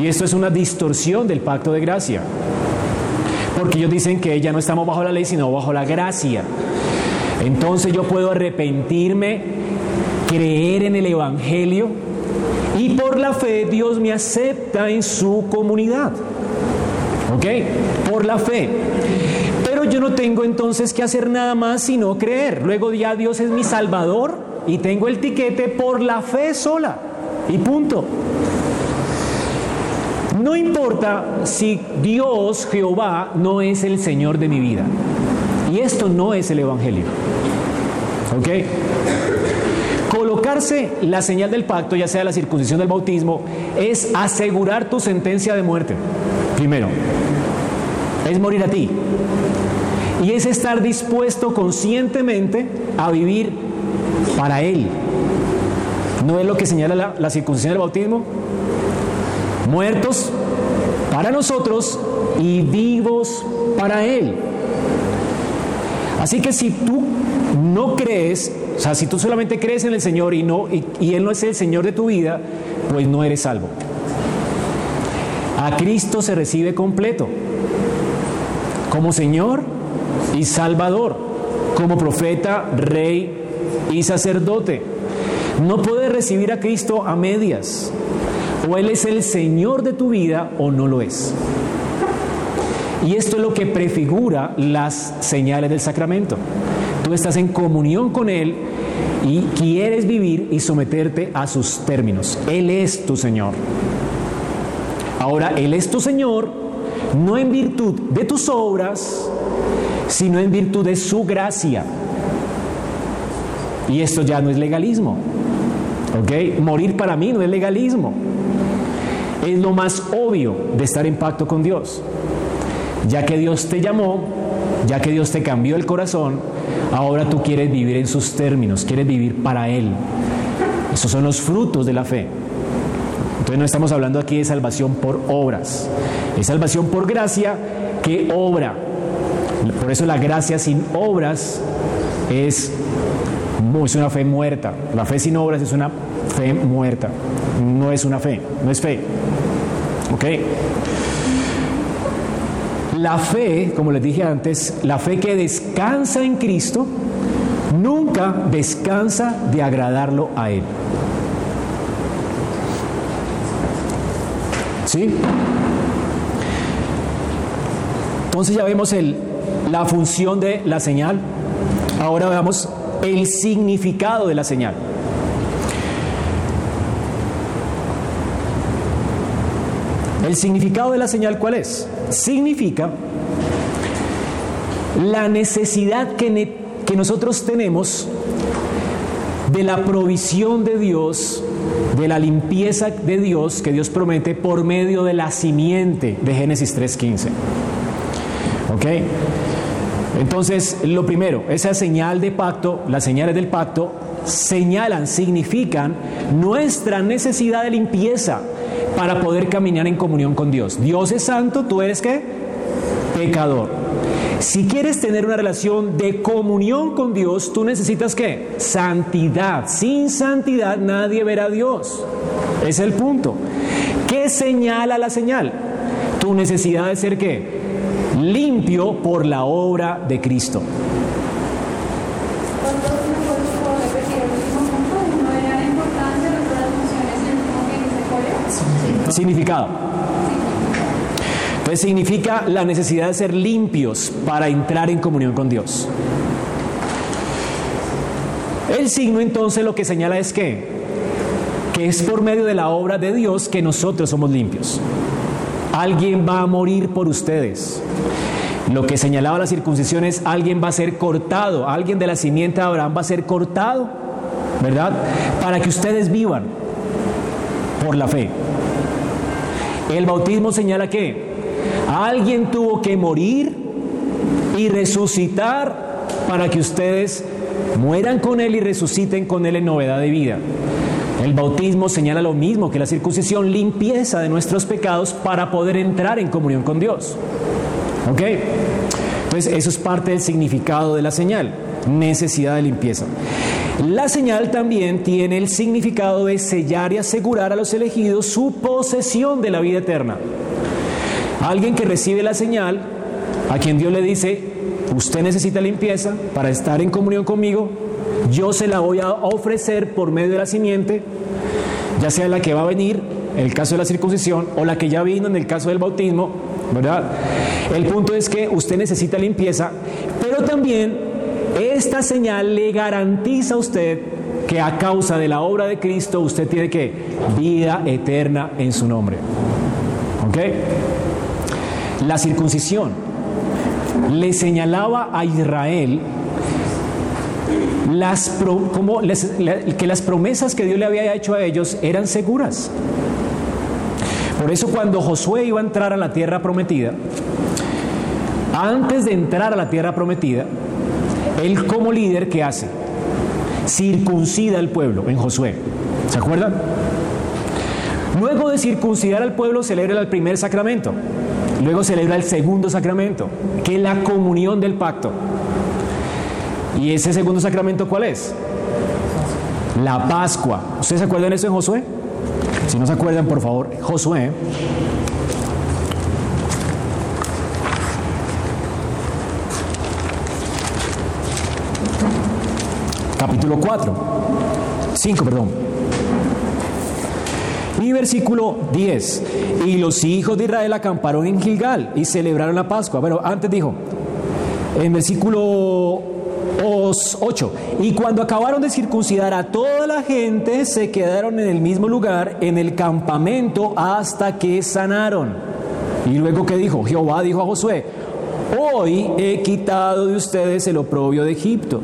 Y esto es una distorsión del pacto de gracia. Porque ellos dicen que ya no estamos bajo la ley, sino bajo la gracia. Entonces yo puedo arrepentirme, creer en el Evangelio y por la fe Dios me acepta en su comunidad. ¿Ok? Por la fe. Pero yo no tengo entonces que hacer nada más sino creer. Luego ya Dios es mi Salvador y tengo el tiquete por la fe sola. Y punto. No importa si Dios, Jehová, no es el Señor de mi vida. Y esto no es el Evangelio. ¿Ok? Colocarse la señal del pacto, ya sea la circuncisión del bautismo, es asegurar tu sentencia de muerte. Primero, es morir a ti. Y es estar dispuesto conscientemente a vivir para Él. ¿No es lo que señala la, la circuncisión del bautismo? Muertos para nosotros y vivos para Él. Así que si tú no crees, o sea, si tú solamente crees en el Señor y, no, y, Él no es el Señor de tu vida, pues no eres salvo. A Cristo se recibe completo, como Señor y Salvador, como profeta, rey y sacerdote. No puedes recibir a Cristo a medias. O Él es el Señor de tu vida o no lo es. Y esto es lo que prefigura las señales del sacramento. Estás en comunión con Él y quieres vivir y someterte a sus términos. Él es tu Señor. Ahora, Él es tu Señor no en virtud de tus obras, sino en virtud de su gracia. Y esto ya no es legalismo. ¿Ok? Morir para mí no es legalismo. Es lo más obvio de estar en pacto con Dios. Ya que Dios te llamó, ya que Dios te cambió el corazón, ahora tú quieres vivir en sus términos, quieres vivir para Él. Esos son los frutos de la fe. Entonces no estamos hablando aquí de salvación por obras, es salvación por gracia que obra. Por eso la gracia sin obras es, es una fe muerta. La fe sin obras es una fe muerta. No es una fe, no es fe. ¿Ok? La fe, como les dije antes, la fe que descansa en Cristo, nunca descansa de agradarlo a Él. ¿Sí? Entonces ya vemos la función de la señal. Ahora veamos el significado de la señal. ¿El significado de la señal cuál es? Significa la necesidad que, que nosotros tenemos de la provisión de Dios, de la limpieza de Dios que Dios promete por medio de la simiente de Génesis 3.15. ¿Ok? Entonces, lo primero, esa señal de pacto, las señales del pacto, señalan, significan nuestra necesidad de limpieza para poder caminar en comunión con Dios. Dios es santo, tú eres qué? Pecador. Si quieres tener una relación de comunión con Dios, tú necesitas qué? Santidad. Sin santidad nadie verá a Dios. Es el punto. ¿Qué señala la señal? Tu necesidad de ser qué? Limpio por la obra de Cristo. Significado. Entonces significa la necesidad de ser limpios para entrar en comunión con Dios. El signo entonces lo que señala es que, que es por medio de la obra de Dios que nosotros somos limpios. Alguien va a morir por ustedes. Lo que señalaba la circuncisión es alguien va a ser cortado, alguien de la simiente de Abraham va a ser cortado, ¿verdad? Para que ustedes vivan por la fe. El bautismo señala que Alguien tuvo que morir y resucitar para que ustedes mueran con Él y resuciten con Él en novedad de vida. El bautismo señala lo mismo que la circuncisión, limpieza de nuestros pecados para poder entrar en comunión con Dios. ¿Ok? Entonces eso es parte del significado de la señal, necesidad de limpieza. La señal también tiene el significado de sellar y asegurar a los elegidos su posesión de la vida eterna. Alguien que recibe la señal, a quien Dios le dice, usted necesita limpieza para estar en comunión conmigo, yo se la voy a ofrecer por medio de la simiente, ya sea la que va a venir, en el caso de la circuncisión, o la que ya vino en el caso del bautismo, ¿verdad? El punto es que usted necesita limpieza, pero también esta señal le garantiza a usted que a causa de la obra de Cristo usted tiene que vida eterna en su nombre. ¿Ok? La circuncisión le señalaba a Israel que las promesas que Dios le había hecho a ellos eran seguras. Por eso cuando Josué iba a entrar a la tierra prometida, antes de entrar a la tierra prometida, él como líder, ¿qué hace? Circuncida al pueblo en Josué. ¿Se acuerdan? Luego de circuncidar al pueblo, celebra el primer sacramento. Luego celebra el segundo sacramento, que es la comunión del pacto. ¿Y ese segundo sacramento cuál es? La Pascua. ¿Ustedes se acuerdan de eso en Josué? Si no se acuerdan, por favor, Josué. Capítulo 4. 5, perdón. Y versículo 10. Y los hijos de Israel acamparon en Gilgal y celebraron la Pascua. Bueno, antes dijo, en versículo 8. Y cuando acabaron de circuncidar a toda la gente, se quedaron en el mismo lugar, en el campamento, hasta que sanaron. Y luego que dijo, Jehová dijo a Josué, hoy he quitado de ustedes el oprobio de Egipto.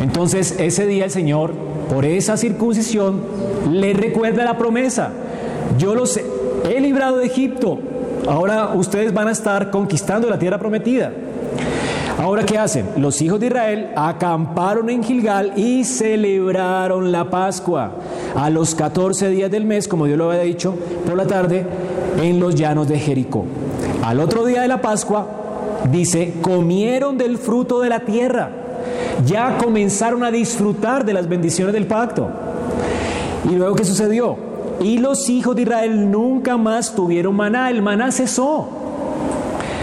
Entonces ese día el Señor, por esa circuncisión, le recuerda la promesa. Yo los he librado de Egipto. Ahora ustedes van a estar conquistando la tierra prometida. Ahora, ¿qué hacen? Los hijos de Israel acamparon en Gilgal y celebraron la Pascua a los 14 días del mes, como Dios lo había dicho, por la tarde, en los llanos de Jericó. Al otro día de la Pascua, dice, comieron del fruto de la tierra. Ya comenzaron a disfrutar de las bendiciones del pacto. ¿Y luego qué sucedió? Y los hijos de Israel nunca más tuvieron maná, el maná cesó.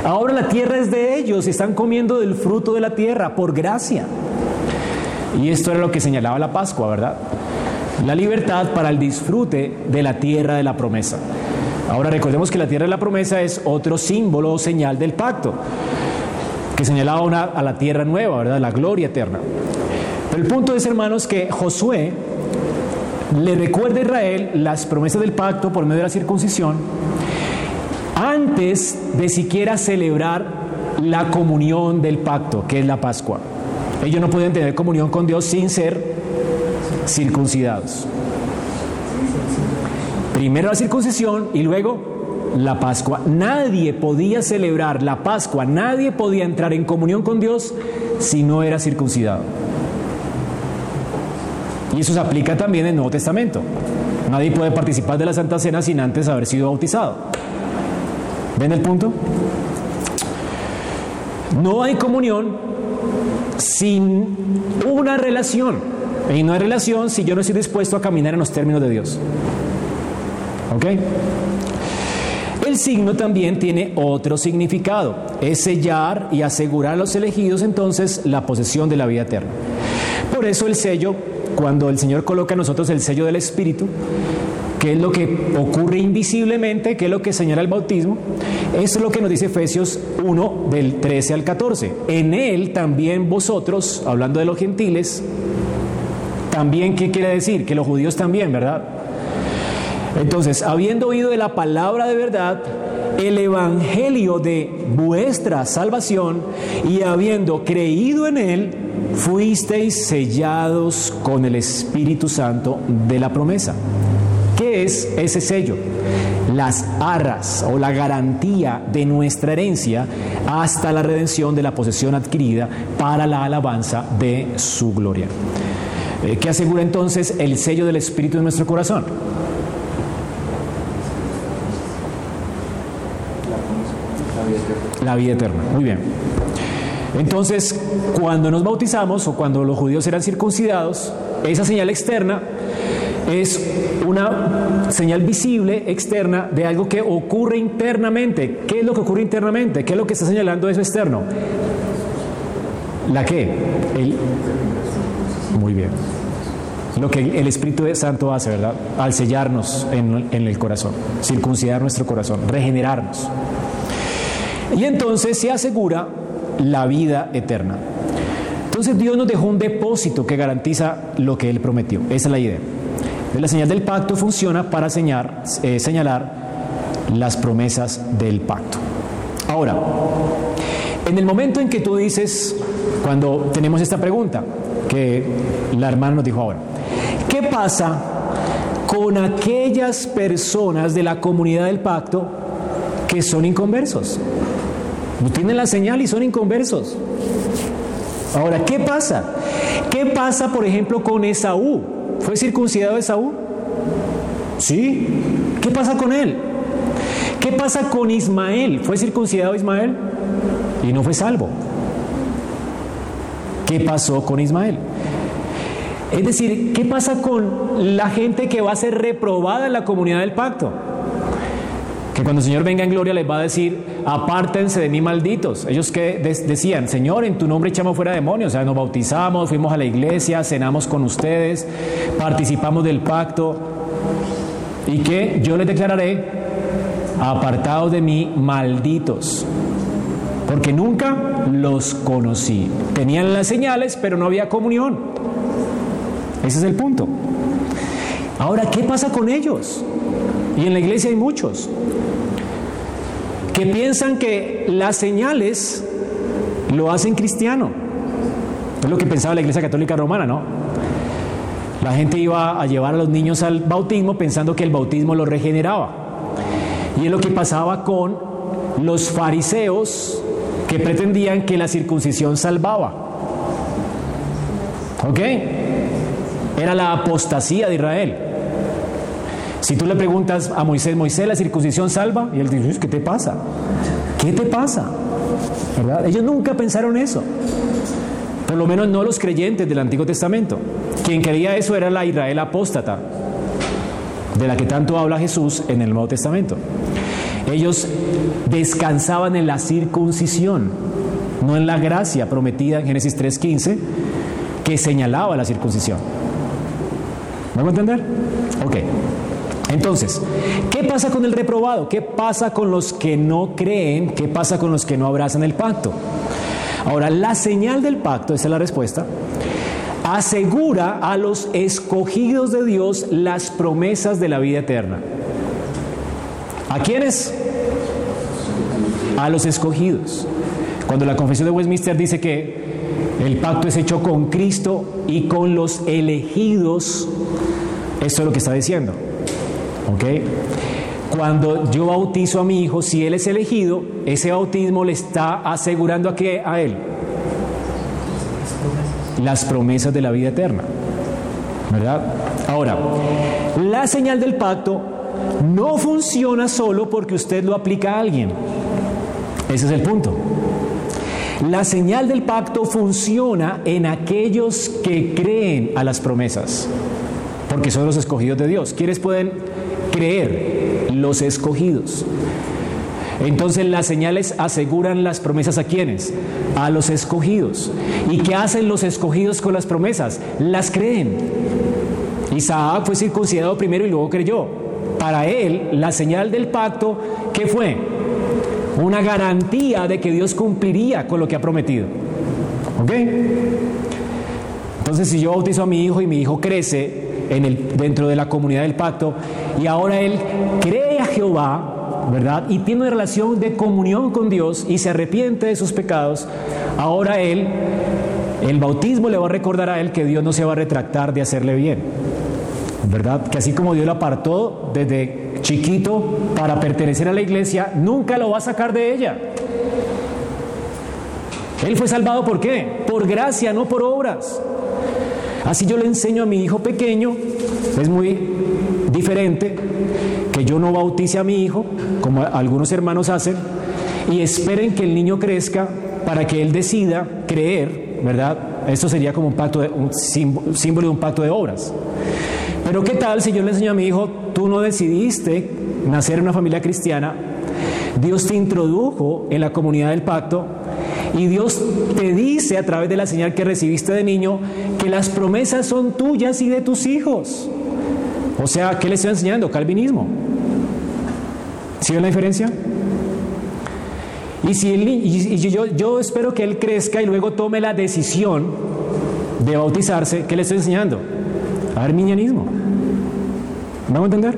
Ahora la tierra es de ellos, están comiendo del fruto de la tierra por gracia. Y esto era lo que señalaba la Pascua, ¿verdad? La libertad para el disfrute de la tierra de la promesa. Ahora recordemos que la tierra de la promesa es otro símbolo o señal del pacto, que señalaba una, a la tierra nueva, ¿verdad? La gloria eterna. Pero el punto es, hermanos, que Josué le recuerda a Israel las promesas del pacto por medio de la circuncisión antes de siquiera celebrar la comunión del pacto, que es la Pascua. Ellos no podían tener comunión con Dios sin ser circuncidados. Primero la circuncisión y luego la Pascua. Nadie podía celebrar la Pascua, nadie podía entrar en comunión con Dios si no era circuncidado. Y eso se aplica también en el Nuevo Testamento. Nadie puede participar de la Santa Cena sin antes haber sido bautizado. ¿Ven el punto? No hay comunión sin una relación. Y no hay relación si yo no estoy dispuesto a caminar en los términos de Dios. ¿Ok? El signo también tiene otro significado. Es sellar y asegurar a los elegidos entonces la posesión de la vida eterna. Por eso el sello, cuando el Señor coloca a nosotros el sello del Espíritu, que es lo que ocurre invisiblemente, que es lo que señala el bautismo, es lo que nos dice Efesios 1 del 13 al 14. En él también vosotros, hablando de los gentiles, también, ¿qué quiere decir? Que los judíos también, ¿verdad? Entonces, habiendo oído de la palabra de verdad, el evangelio de vuestra salvación y habiendo creído en él, fuisteis sellados con el Espíritu Santo de la promesa. ¿Qué es ese sello? Las arras o la garantía de nuestra herencia hasta la redención de la posesión adquirida para la alabanza de su gloria. Eh, ¿Qué asegura entonces el sello del Espíritu en nuestro corazón? La vida eterna. Muy bien. Entonces, cuando nos bautizamos o cuando los judíos eran circuncidados, esa señal externa es una señal visible externa de algo que ocurre internamente. ¿Qué es lo que ocurre internamente? ¿Qué es lo que está señalando eso externo? ¿La qué? El... Muy bien. Lo que el Espíritu Santo hace, ¿verdad? Al sellarnos en, en el corazón, circuncidar nuestro corazón, regenerarnos. Y entonces se asegura la vida eterna. Entonces Dios nos dejó un depósito que garantiza lo que Él prometió. Esa es la idea. La señal del pacto funciona para señalar, eh, señalar las promesas del pacto. Ahora, en el momento en que tú dices, cuando tenemos esta pregunta, que la hermana nos dijo ahora, ¿qué pasa con aquellas personas de la comunidad del pacto que son inconversos? No tienen la señal y son inconversos. Ahora, ¿qué pasa? ¿Qué pasa, por ejemplo, con Esaú? ¿Fue circuncidado Esaú? Sí. ¿Qué pasa con él? ¿Qué pasa con Ismael? ¿Fue circuncidado Ismael? Y no fue salvo. ¿Qué pasó con Ismael? Es decir, ¿qué pasa con la gente que va a ser reprobada en la comunidad del pacto? Que cuando el Señor venga en gloria les va a decir, apártense de mí malditos. Ellos que decían, Señor, en tu nombre echamos fuera demonios, o sea, nos bautizamos, fuimos a la iglesia, cenamos con ustedes, participamos del pacto. Y que yo les declararé, apartados de mí malditos, porque nunca los conocí. Tenían las señales, pero no había comunión. Ese es el punto. Ahora, ¿qué pasa con ellos? Y en la iglesia hay muchos que piensan que las señales lo hacen cristiano. Es lo que pensaba la Iglesia Católica Romana, ¿no? La gente iba a llevar a los niños al bautismo pensando que el bautismo los regeneraba. Y es lo que pasaba con los fariseos que pretendían que la circuncisión salvaba. ¿Ok? Era la apostasía de Israel. Si tú le preguntas a Moisés, Moisés, ¿la circuncisión salva? Y él dice, ¿qué te pasa? ¿Qué te pasa? ¿Verdad? Ellos nunca pensaron eso. Por lo menos no los creyentes del Antiguo Testamento. Quien quería eso era la Israel apóstata, de la que tanto habla Jesús en el Nuevo Testamento. Ellos descansaban en la circuncisión, no en la gracia prometida en Génesis 3.15, que señalaba la circuncisión. ¿Me a entender? Ok. Entonces, ¿qué pasa con el reprobado? ¿Qué pasa con los que no creen? ¿Qué pasa con los que no abrazan el pacto? Ahora, la señal del pacto, esa es la respuesta, asegura a los escogidos de Dios las promesas de la vida eterna. ¿A quiénes? A los escogidos. Cuando la confesión de Westminster dice que el pacto es hecho con Cristo y con los elegidos, esto es lo que está diciendo. ¿Ok? Cuando yo bautizo a mi hijo, si él es elegido, ese bautismo le está asegurando a qué a él las promesas de la vida eterna. ¿Verdad? Ahora, la señal del pacto no funciona solo porque usted lo aplica a alguien. Ese es el punto. La señal del pacto funciona en aquellos que creen a las promesas, porque son los escogidos de Dios. ¿Quiénes pueden creer? Los escogidos. Entonces las señales aseguran las promesas a quienes? A los escogidos. ¿Y qué hacen los escogidos con las promesas? Las creen. Isaac fue circuncidado primero y luego creyó. Para él, la señal del pacto, ¿qué fue? Una garantía de que Dios cumpliría con lo que ha prometido. ¿Ok? Entonces, si yo bautizo a mi hijo y mi hijo crece en el, dentro de la comunidad del pacto y ahora él cree a Jehová, ¿verdad? Y tiene una relación de comunión con Dios y se arrepiente de sus pecados, ahora él, el bautismo le va a recordar a él que Dios no se va a retractar de hacerle bien, ¿verdad? Que así como Dios lo apartó desde chiquito para pertenecer a la iglesia, nunca lo va a sacar de ella. Él fue salvado por qué? Por gracia, no por obras. Así yo le enseño a mi hijo pequeño, es muy diferente que yo no bautice a mi hijo, como algunos hermanos hacen, y esperen que el niño crezca para que él decida creer, ¿verdad? Esto sería como un pacto, de, un símbolo de un pacto de obras. Pero ¿qué tal si yo le enseño a mi hijo, tú no decidiste nacer en una familia cristiana, Dios te introdujo en la comunidad del pacto y Dios te dice a través de la señal que recibiste de niño que las promesas son tuyas y de tus hijos. O sea, ¿qué le estoy enseñando? Calvinismo. ¿Sí ven la diferencia? Y, si y yo, espero que él crezca y luego tome la decisión de bautizarse, ¿qué le estoy enseñando? Arminianismo. ¿Me a entender?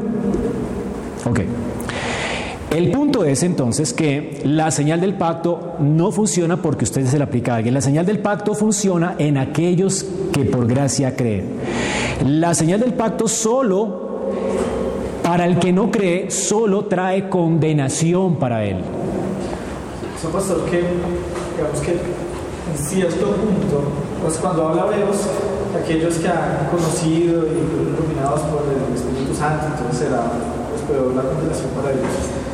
Ok. El punto es entonces que la señal del pacto no funciona porque usted se la aplica a alguien. La señal del pacto funciona en aquellos que por gracia creen. La señal del pacto solo, para el que no cree, solo trae condenación para él. Eso pastor que, digamos que en cierto punto, pues cuando habla los, aquellos que han conocido y iluminados por el Espíritu Santo, entonces será pues, peor la condenación para ellos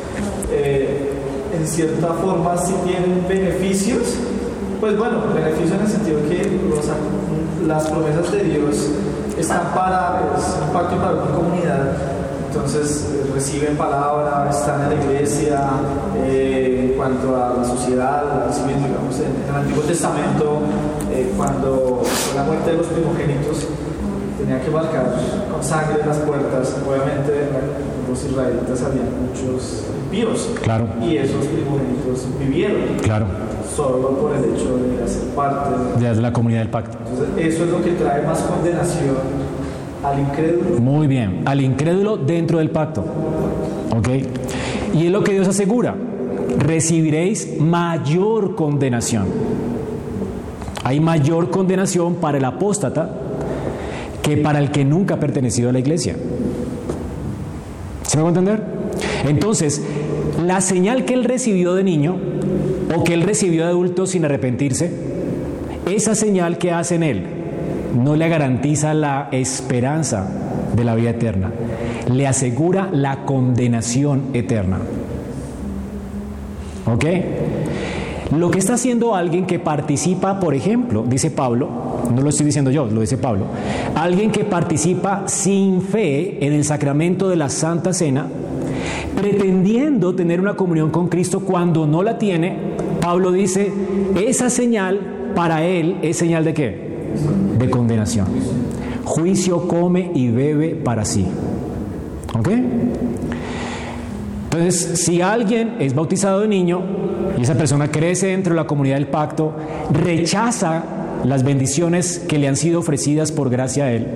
eh, en cierta forma si tienen beneficios, pues bueno, beneficios en el sentido que las promesas de Dios están para, es un pacto para una comunidad, entonces eh, reciben palabra, están en la iglesia, eh, en cuanto a la sociedad, reciben, digamos, en, el Antiguo Testamento, cuando la muerte de los primogénitos, tenía que marcar con sangre las puertas, obviamente los israelitas habían muchos impíos. Claro. Y esos primogénitos vivieron. Claro. Solo por el hecho de hacer parte de, la comunidad del pacto. Entonces, eso es lo que trae más condenación al incrédulo. Muy bien, al incrédulo dentro del pacto. ¿Ok? Y es lo que Dios asegura. Recibiréis mayor condenación. Hay mayor condenación para el apóstata que para el que nunca ha pertenecido a la iglesia. ¿Se me va a entender? Entonces, la señal que él recibió de niño o que él recibió de adulto sin arrepentirse, esa señal que hace en él no le garantiza la esperanza de la vida eterna, le asegura la condenación eterna. ¿Ok? Lo que está haciendo alguien que participa, por ejemplo, dice Pablo, no lo estoy diciendo yo, lo dice Pablo, alguien que participa sin fe en el sacramento de la Santa Cena, pretendiendo tener una comunión con Cristo cuando no la tiene, Pablo dice, esa señal para él es señal de qué? De condenación. Juicio come y bebe para sí. ¿Ok? Entonces, si alguien es bautizado de niño y esa persona crece dentro de la comunidad del pacto, rechaza las bendiciones que le han sido ofrecidas por gracia a él,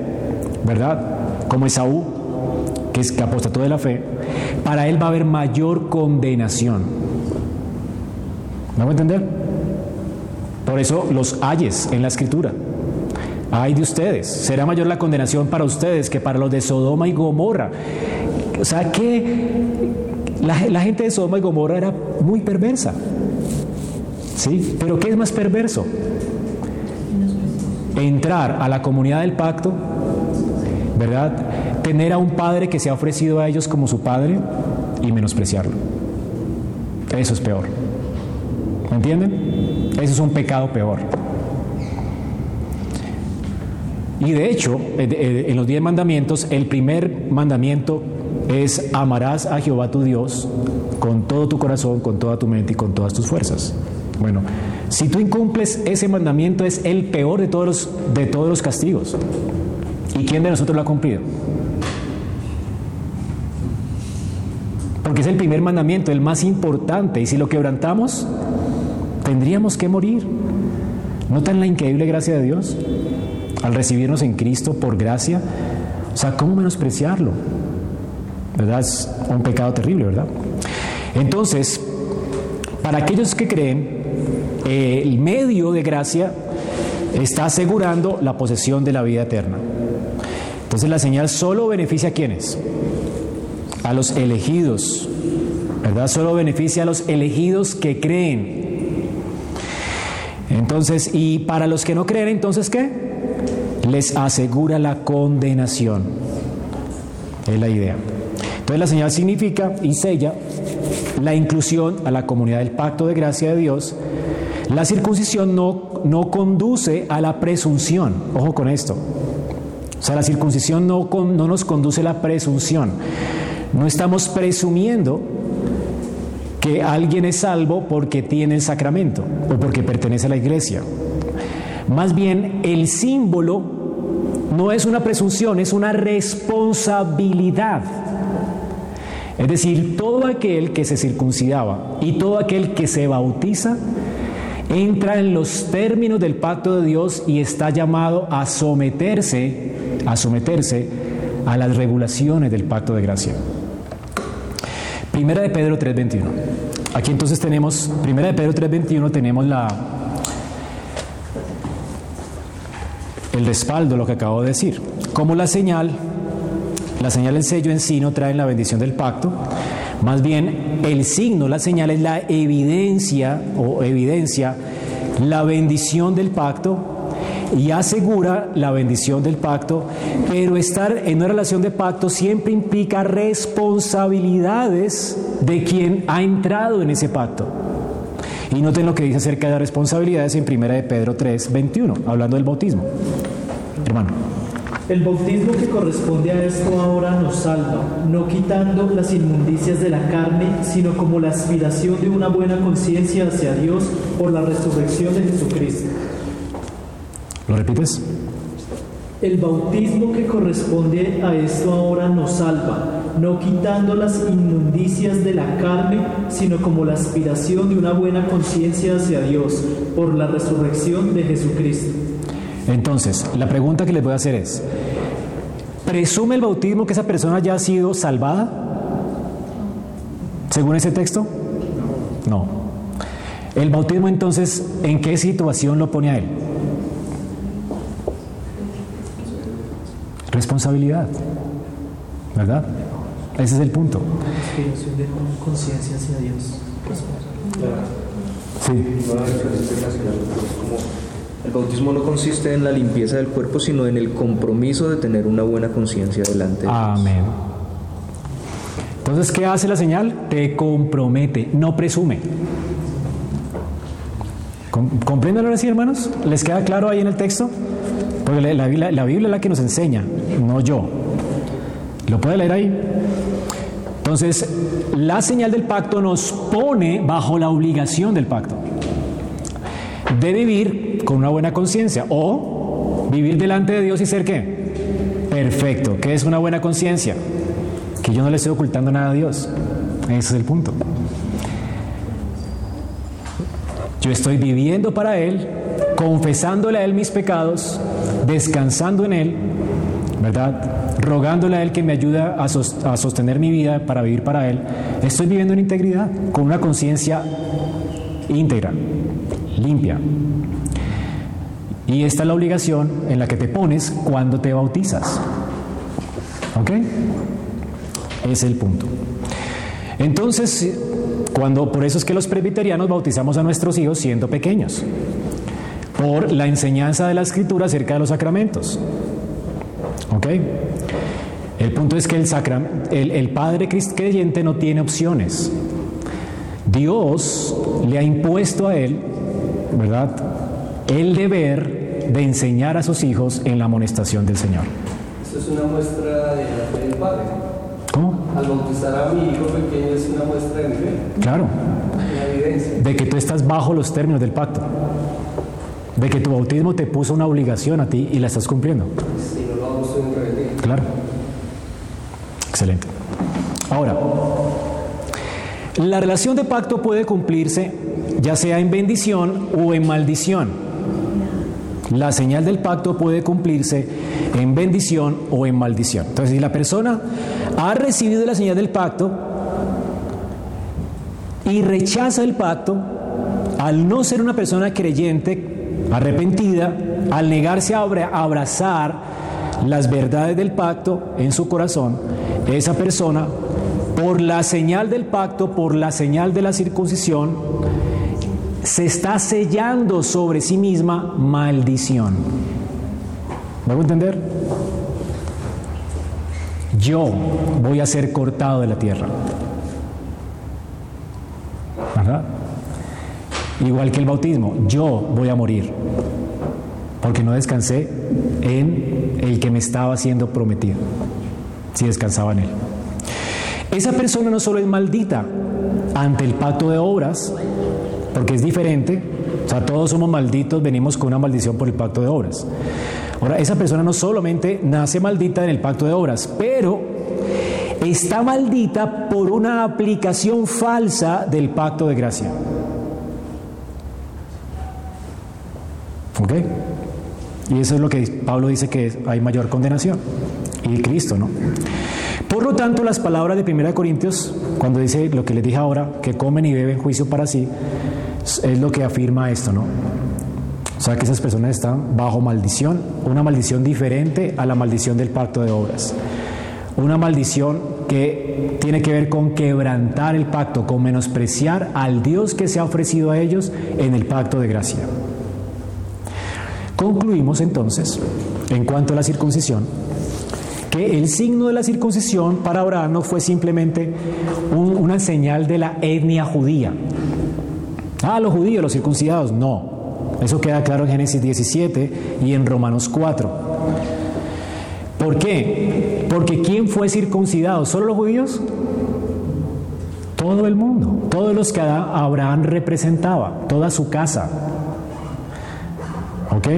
¿verdad? Como Esaú, que es que apostató de la fe, para él va a haber mayor condenación. ¿Me voy a entender? Por eso los ayes en la escritura. Ay de ustedes, será mayor la condenación para ustedes que para los de Sodoma y Gomorra. O sea que la, la gente de Sodoma y Gomorra era muy perversa. ¿Sí? Pero ¿qué es más perverso? Entrar a la comunidad del pacto, ¿verdad? Tener a un padre que se ha ofrecido a ellos como su padre y menospreciarlo. Eso es peor. ¿Me entienden? Eso es un pecado peor. Y de hecho, en los diez mandamientos, el primer mandamiento es amarás a Jehová tu Dios con todo tu corazón, con toda tu mente y con todas tus fuerzas. Bueno, si tú incumples ese mandamiento es el peor de todos los, de todos los castigos. ¿Y quién de nosotros lo ha cumplido? Porque es el primer mandamiento, el más importante. Y si lo quebrantamos, tendríamos que morir. ¿Notan la increíble gracia de Dios? Al recibirnos en Cristo por gracia. O sea, ¿cómo menospreciarlo? ¿Verdad? Es un pecado terrible, ¿verdad? Entonces, para aquellos que creen, el medio de gracia está asegurando la posesión de la vida eterna. Entonces la señal solo beneficia a quienes? A los elegidos, ¿verdad? Solo beneficia a los elegidos que creen. Entonces, y para los que no creen, entonces ¿qué? Les asegura la condenación. Es la idea. Entonces la señal significa y sella la inclusión a la comunidad del pacto de gracia de Dios la circuncisión no, no conduce a la presunción. Ojo con esto. O sea, la circuncisión no, no nos conduce a la presunción. No estamos presumiendo que alguien es salvo porque tiene el sacramento o porque pertenece a la iglesia. Más bien, el símbolo no es una presunción, es una responsabilidad. Es decir, todo aquel que se circuncidaba y todo aquel que se bautiza entra en los términos del pacto de Dios y está llamado a someterse, a someterse a las regulaciones del pacto de gracia. Primera de Pedro 3:21. Aquí entonces tenemos, Primera de Pedro 3:21 tenemos la el respaldo, lo que acabo de decir. Como la señal, la señal del sello en sí no trae la bendición del pacto, más bien, el signo, la señal es la evidencia o evidencia la bendición del pacto y asegura la bendición del pacto, pero estar en una relación de pacto siempre implica responsabilidades de quien ha entrado en ese pacto. Y noten lo que dice acerca de las responsabilidades en 1 de Pedro 3, 21, hablando del bautismo. Hermano. El bautismo que corresponde a esto ahora nos salva, no quitando las inmundicias de la carne, sino como la aspiración de una buena conciencia hacia Dios por la resurrección de Jesucristo. ¿Lo repites? El bautismo que corresponde a esto ahora nos salva, no quitando las inmundicias de la carne, sino como la aspiración de una buena conciencia hacia Dios por la resurrección de Jesucristo. Entonces, la pregunta que les voy a hacer es, ¿presume el bautismo que esa persona ya ha sido salvada? Según ese texto? No. El bautismo entonces, ¿en qué situación lo pone a él? Responsabilidad. ¿Verdad? Ese es el punto. de conciencia hacia Dios. Sí. El bautismo no consiste en la limpieza del cuerpo, sino en el compromiso de tener una buena conciencia delante de Dios. Amén. Entonces, ¿qué hace la señal? Te compromete, no presume. ¿Compréndanlo así, hermanos? ¿Les queda claro ahí en el texto? Porque la, la Biblia es la que nos enseña, no yo. ¿Lo puede leer ahí? Entonces, la señal del pacto nos pone bajo la obligación del pacto de vivir con una buena conciencia o vivir delante de Dios y ser qué? Perfecto. ¿Qué es una buena conciencia? Que yo no le estoy ocultando nada a Dios. Ese es el punto. Yo estoy viviendo para Él, confesándole a Él mis pecados, descansando en Él, ¿verdad? Rogándole a Él que me ayude a, sostener mi vida para vivir para Él. Estoy viviendo en integridad, con una conciencia íntegra, limpia. Y esta es la obligación en la que te pones cuando te bautizas. ¿Ok? Es el punto. Entonces, cuando, por eso es que los presbiterianos bautizamos a nuestros hijos siendo pequeños, por la enseñanza de la escritura acerca de los sacramentos. ¿Ok? El punto es que el, el, el padre creyente no tiene opciones. Dios le ha impuesto a él, ¿verdad? El deber de enseñar a sus hijos en la amonestación del Señor. Esto es una muestra de la fe del Padre. ¿Cómo? Al bautizar a mi hijo pequeño es una muestra de mi fe. Claro. Evidencia. De que tú estás bajo los términos del pacto. De que tu bautismo te puso una obligación a ti y la estás cumpliendo. Si no lo hago, en rebeldía. Claro. Excelente. Ahora, la relación de pacto puede cumplirse ya sea en bendición o en maldición. La señal del pacto puede cumplirse en bendición o en maldición. Entonces, si la persona ha recibido la señal del pacto y rechaza el pacto, al no ser una persona creyente, arrepentida, al negarse a abrazar las verdades del pacto en su corazón, esa persona, por la señal del pacto, por la señal de la circuncisión, se está sellando sobre sí misma maldición. ¿Me a entender? Yo voy a ser cortado de la tierra. ¿Verdad? Igual que el bautismo, yo voy a morir. Porque no descansé en el que me estaba siendo prometido. Si descansaba en él. Esa persona no solo es maldita ante el pacto de obras, porque es diferente. O sea, todos somos malditos, venimos con una maldición por el pacto de obras. Ahora, esa persona no solamente nace maldita en el pacto de obras, pero está maldita por una aplicación falsa del pacto de gracia. ¿Ok? Y eso es lo que Pablo dice que hay mayor condenación. Y Cristo, ¿no? Por lo tanto, las palabras de 1 Corintios, cuando dice lo que les dije ahora, que comen y beben juicio para sí, es lo que afirma esto, ¿no? O sea que esas personas están bajo maldición, una maldición diferente a la maldición del pacto de obras. Una maldición que tiene que ver con quebrantar el pacto, con menospreciar al Dios que se ha ofrecido a ellos en el pacto de gracia. Concluimos entonces, en cuanto a la circuncisión, que el signo de la circuncisión para Abraham no fue simplemente una señal de la etnia judía. Ah, los judíos, los circuncidados, no. Eso queda claro en Génesis 17 y en Romanos 4. ¿Por qué? Porque ¿quién fue circuncidado? ¿Solo los judíos? Todo el mundo, todos los que Abraham representaba, toda su casa. ¿Ok?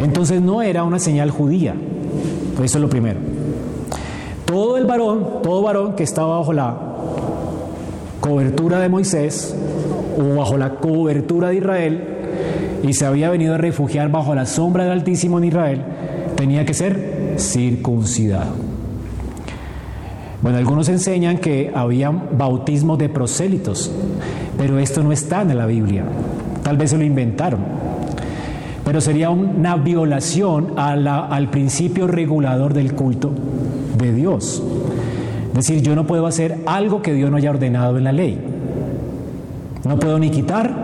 Entonces no era una señal judía. Eso es lo primero. Todo el varón, todo varón que estaba bajo la cobertura de Moisés o bajo la cobertura de Israel y se había venido a refugiar bajo la sombra del Altísimo en Israel, tenía que ser circuncidado. Bueno, algunos enseñan que había bautismos de prosélitos, pero esto no está en la Biblia. Tal vez se lo inventaron. Pero sería una violación al principio regulador del culto de Dios. Es decir, yo no puedo hacer algo que Dios no haya ordenado en la ley. No puedo ni quitar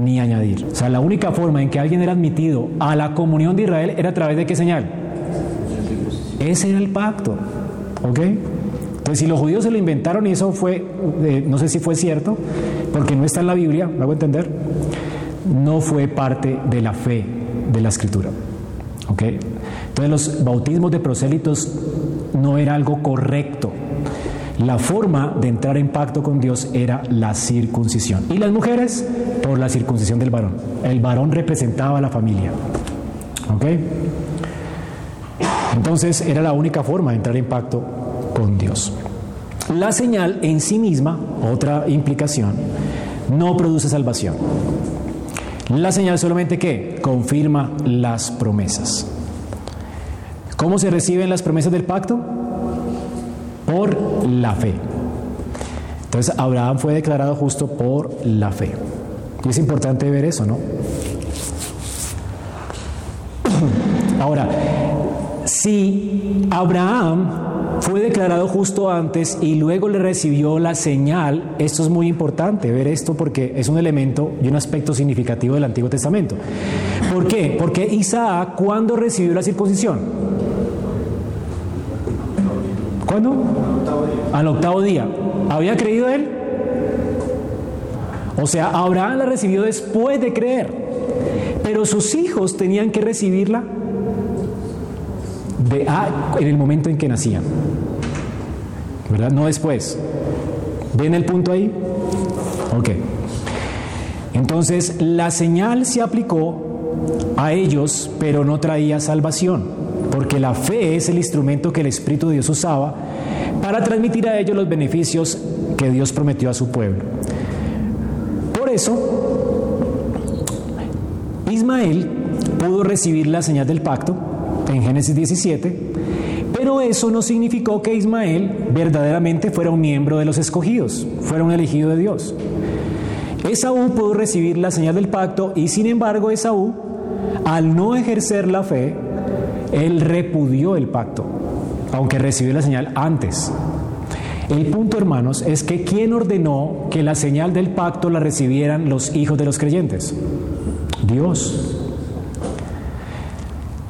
ni añadir. O sea, la única forma en que alguien era admitido a la comunión de Israel era a través de qué señal? Ese era el pacto. ¿Ok? Entonces, si los judíos se lo inventaron y eso fue, eh, no sé si fue cierto, porque no está en la Biblia, ¿me hago entender? No fue parte de la fe de la escritura. ¿Ok? Entonces, los bautismos de prosélitos no era algo correcto. La forma de entrar en pacto con Dios era la circuncisión. Y las mujeres, por la circuncisión del varón. El varón representaba a la familia. ¿Ok? Entonces era la única forma de entrar en pacto con Dios. La señal en sí misma, otra implicación, no produce salvación. La señal solamente que confirma las promesas. ¿Cómo se reciben las promesas del pacto? Por la fe. Entonces Abraham fue declarado justo por la fe. Y es importante ver eso, ¿no? Ahora, si Abraham fue declarado justo antes y luego le recibió la señal, esto es muy importante ver esto porque es un elemento y un aspecto significativo del Antiguo Testamento. ¿Por qué? Porque Isaac, ¿cuándo recibió la circuncisión? ¿Cuándo? Al octavo día. ¿Había creído él? O sea, Abraham la recibió después de creer, pero sus hijos tenían que recibirla de, ah, en el momento en que nacían. ¿Verdad? No después. ¿Ven el punto ahí? Ok. Entonces, la señal se aplicó a ellos, pero no traía salvación, porque la fe es el instrumento que el Espíritu de Dios usaba para transmitir a ellos los beneficios que Dios prometió a su pueblo. Por eso, Ismael pudo recibir la señal del pacto en Génesis 17, pero eso no significó que Ismael verdaderamente fuera un miembro de los escogidos, fuera un elegido de Dios. Esaú pudo recibir la señal del pacto y sin embargo Esaú, al no ejercer la fe, él repudió el pacto, aunque recibió la señal antes. El punto, hermanos, es que ¿quién ordenó que la señal del pacto la recibieran los hijos de los creyentes? Dios.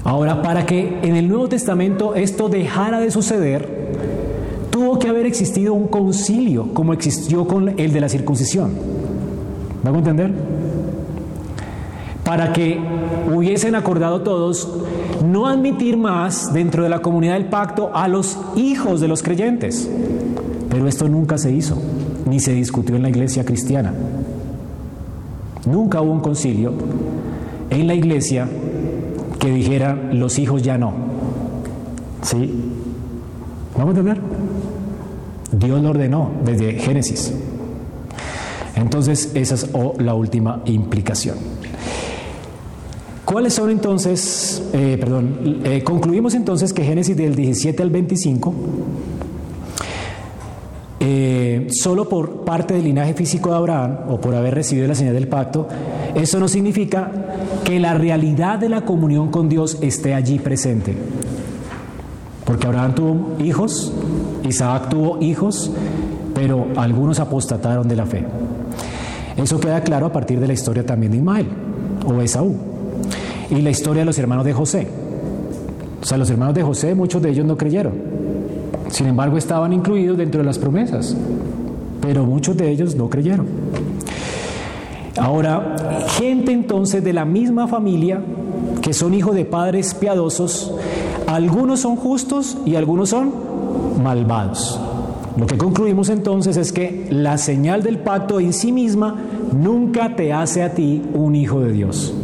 Ahora, para que en el Nuevo Testamento esto dejara de suceder, tuvo que haber existido un concilio como existió con el de la circuncisión. ¿Vamos a entender? Para que hubiesen acordado todos no admitir más dentro de la comunidad del pacto a los hijos de los creyentes. Pero esto nunca se hizo, ni se discutió en la iglesia cristiana. Nunca hubo un concilio en la iglesia que dijera los hijos ya no. ¿Sí? ¿Vamos a entender? Dios lo ordenó desde Génesis. Entonces, esa es la última implicación. ¿Cuáles son entonces, eh, perdón, eh, concluimos entonces que Génesis del 17 al 25, eh, solo por parte del linaje físico de Abraham o por haber recibido la señal del pacto, eso no significa que la realidad de la comunión con Dios esté allí presente. Porque Abraham tuvo hijos, Isaac tuvo hijos, pero algunos apostataron de la fe. Eso queda claro a partir de la historia también de Ismael o Esaú y la historia de los hermanos de José. O sea, los hermanos de José, muchos de ellos no creyeron. Sin embargo, estaban incluidos dentro de las promesas, pero muchos de ellos no creyeron. Ahora, gente entonces de la misma familia, que son hijos de padres piadosos, algunos son justos y algunos son malvados. Lo que concluimos entonces es que la señal del pacto en sí misma nunca te hace a ti un hijo de Dios.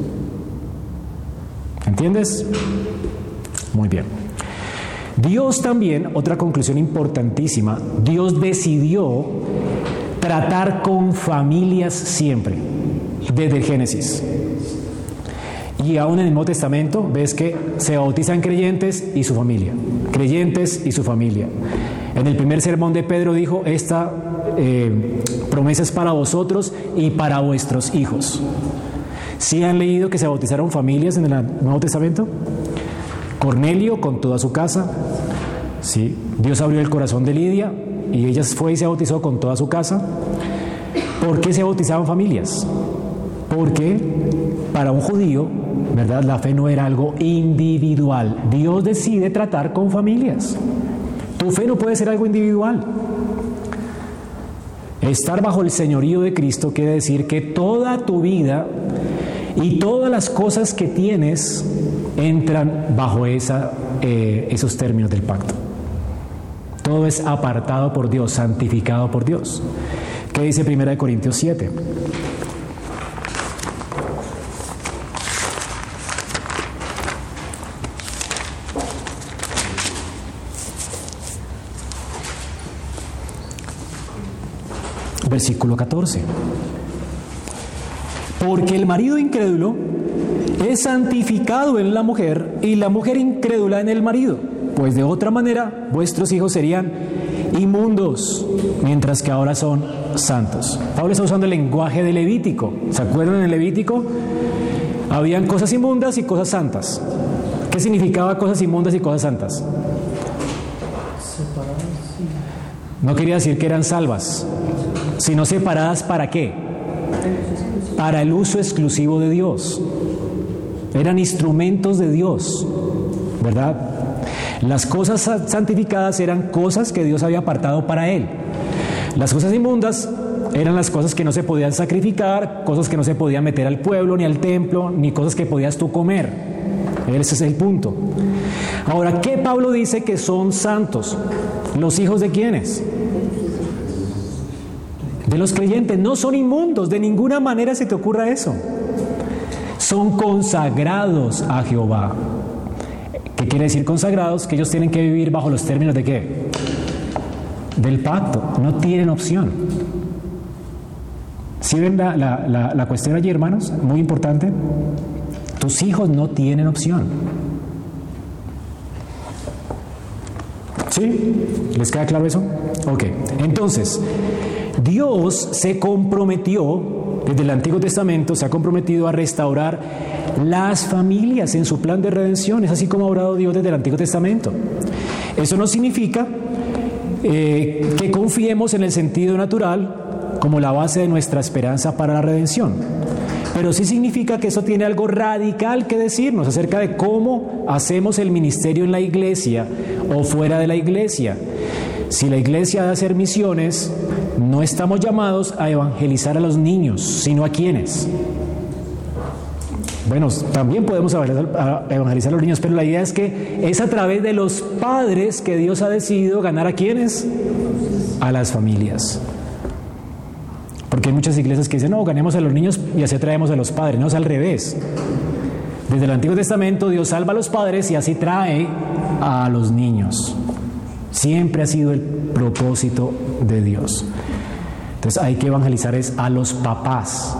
¿Entiendes? Muy bien. Dios también, otra conclusión importantísima, Dios decidió tratar con familias siempre, desde el Génesis. Y aún en el Nuevo Testamento ves que se bautizan creyentes y su familia, creyentes y su familia. En el primer sermón de Pedro dijo, esta eh, promesa es para vosotros y para vuestros hijos. ¿Sí han leído que se bautizaron familias en el Nuevo Testamento? Cornelio con toda su casa. ¿sí? Dios abrió el corazón de Lidia y ella fue y se bautizó con toda su casa. ¿Por qué se bautizaban familias? Porque para un judío, ¿verdad? La fe no era algo individual. Dios decide tratar con familias. Tu fe no puede ser algo individual. Estar bajo el señorío de Cristo quiere decir que toda tu vida y todas las cosas que tienes entran bajo eh, esos términos del pacto. Todo es apartado por Dios, santificado por Dios. ¿Qué dice 1 Corintios 7? Versículo 14. Porque el marido incrédulo es santificado en la mujer y la mujer incrédula en el marido, pues de otra manera vuestros hijos serían inmundos, mientras que ahora son santos. Pablo está usando el lenguaje de Levítico. ¿Se acuerdan en Levítico? Habían cosas inmundas y cosas santas. ¿Qué significaba cosas inmundas y cosas santas? No quería decir que eran salvas, sino separadas para qué? Para el uso exclusivo de Dios. Eran instrumentos de Dios, ¿verdad? Las cosas santificadas eran cosas que Dios había apartado para Él. Las cosas inmundas eran las cosas que no se podían sacrificar, cosas que no se podían meter al pueblo, ni al templo, ni cosas que podías tú comer. Ese es el punto. Ahora, ¿qué Pablo dice que son santos? ¿Los hijos de quiénes? De los creyentes. No son inmundos, de ninguna manera se te ocurra eso. Son consagrados a Jehová. ¿Qué quiere decir consagrados? Que ellos tienen que vivir bajo los términos de qué? Del pacto. No tienen opción. ¿Sí ven la, la, la cuestión allí, hermanos? Muy importante. Tus hijos no tienen opción. ¿Sí? ¿Les queda claro eso? Ok. Entonces, Dios se comprometió, desde el Antiguo Testamento, se ha comprometido a restaurar las familias en su plan de redención. Es así como ha obrado Dios desde el Antiguo Testamento. Eso no significa eh, que confiemos en el sentido natural como la base de nuestra esperanza para la redención. Pero sí significa que eso tiene algo radical que decirnos acerca de cómo hacemos el ministerio en la iglesia o fuera de la iglesia. Si la iglesia ha de hacer misiones, no estamos llamados a evangelizar a los niños, sino a quienes. Bueno, también podemos evangelizar a los niños, pero la idea es que es a través de los padres que Dios ha decidido ganar a quienes? A las familias. Porque hay muchas iglesias que dicen, no, ganemos a los niños y así traemos a los padres. No, es al revés. Desde el Antiguo Testamento Dios salva a los padres y así trae a los niños. Siempre ha sido el propósito de Dios. Entonces hay que evangelizar es a los papás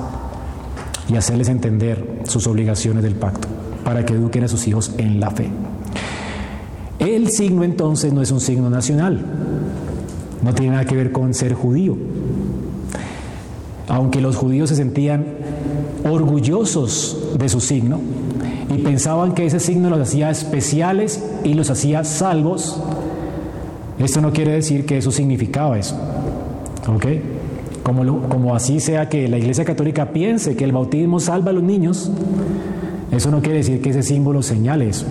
y hacerles entender sus obligaciones del pacto para que eduquen a sus hijos en la fe. El signo entonces no es un signo nacional, no tiene nada que ver con ser judío. Aunque los judíos se sentían orgullosos de su signo y pensaban que ese signo los hacía especiales y los hacía salvos, esto no quiere decir que eso significaba eso. ¿Ok? Como, así sea que la Iglesia Católica piense que el bautismo salva a los niños, eso no quiere decir que ese símbolo señale eso.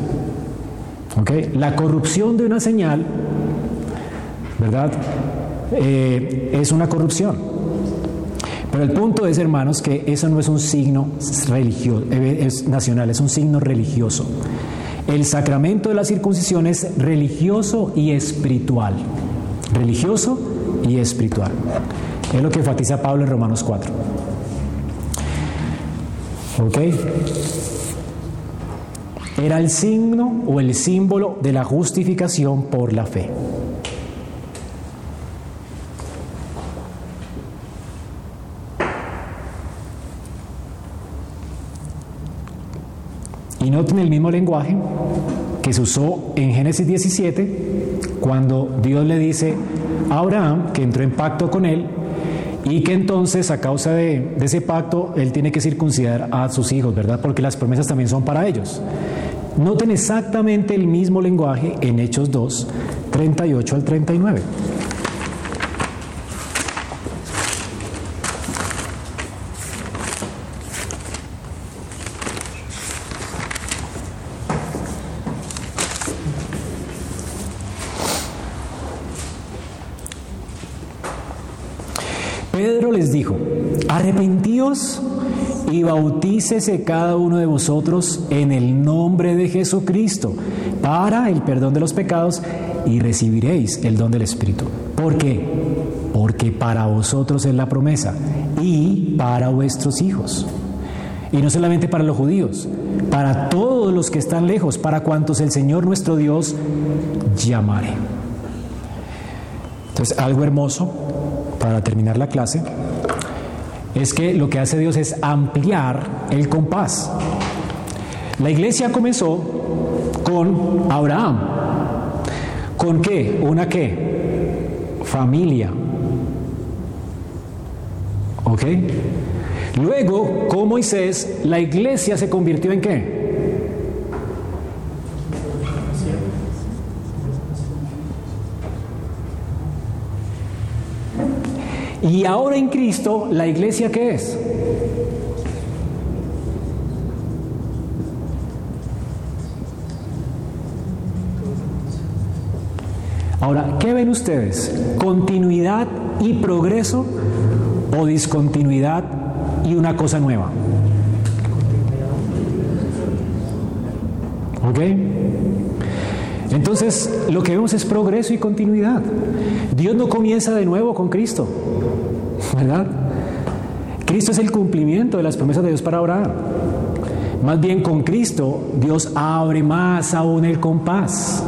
La corrupción de una señal, ¿verdad? Eh, es una corrupción. Pero el punto es, hermanos, que eso no es un signo religioso, eh, es nacional, es un signo religioso. El sacramento de la circuncisión es religioso y espiritual. Religioso y espiritual. Es lo que enfatiza Pablo en Romanos 4. ¿Ok? Era el signo o el símbolo de la justificación por la fe. Y noten el mismo lenguaje que se usó en Génesis 17 cuando Dios le dice a Abraham que entró en pacto con él y que entonces a causa de, ese pacto él tiene que circuncidar a sus hijos, ¿verdad? Porque las promesas también son para ellos. Noten exactamente el mismo lenguaje en Hechos 2, 38 al 39. Pedro les dijo, arrepentíos y bautícese cada uno de vosotros en el nombre de Jesucristo para el perdón de los pecados y recibiréis el don del Espíritu. ¿Por qué? Porque para vosotros es la promesa y para vuestros hijos. Y no solamente para los judíos, para todos los que están lejos, para cuantos el Señor nuestro Dios llamare. Entonces, algo hermoso para terminar la clase, es que lo que hace Dios es ampliar el compás. La iglesia comenzó con Abraham. ¿Con qué? ¿Una qué? familia. ¿Ok? Luego, con Moisés, la iglesia se convirtió en qué? Y ahora en Cristo, ¿la iglesia qué es? Ahora, ¿qué ven ustedes? ¿Continuidad y progreso o discontinuidad y una cosa nueva? ¿Ok? Entonces, lo que vemos es progreso y continuidad. Dios no comienza de nuevo con Cristo, ¿verdad? Cristo es el cumplimiento de las promesas de Dios para Abraham. Más bien con Cristo, Dios abre más aún el compás.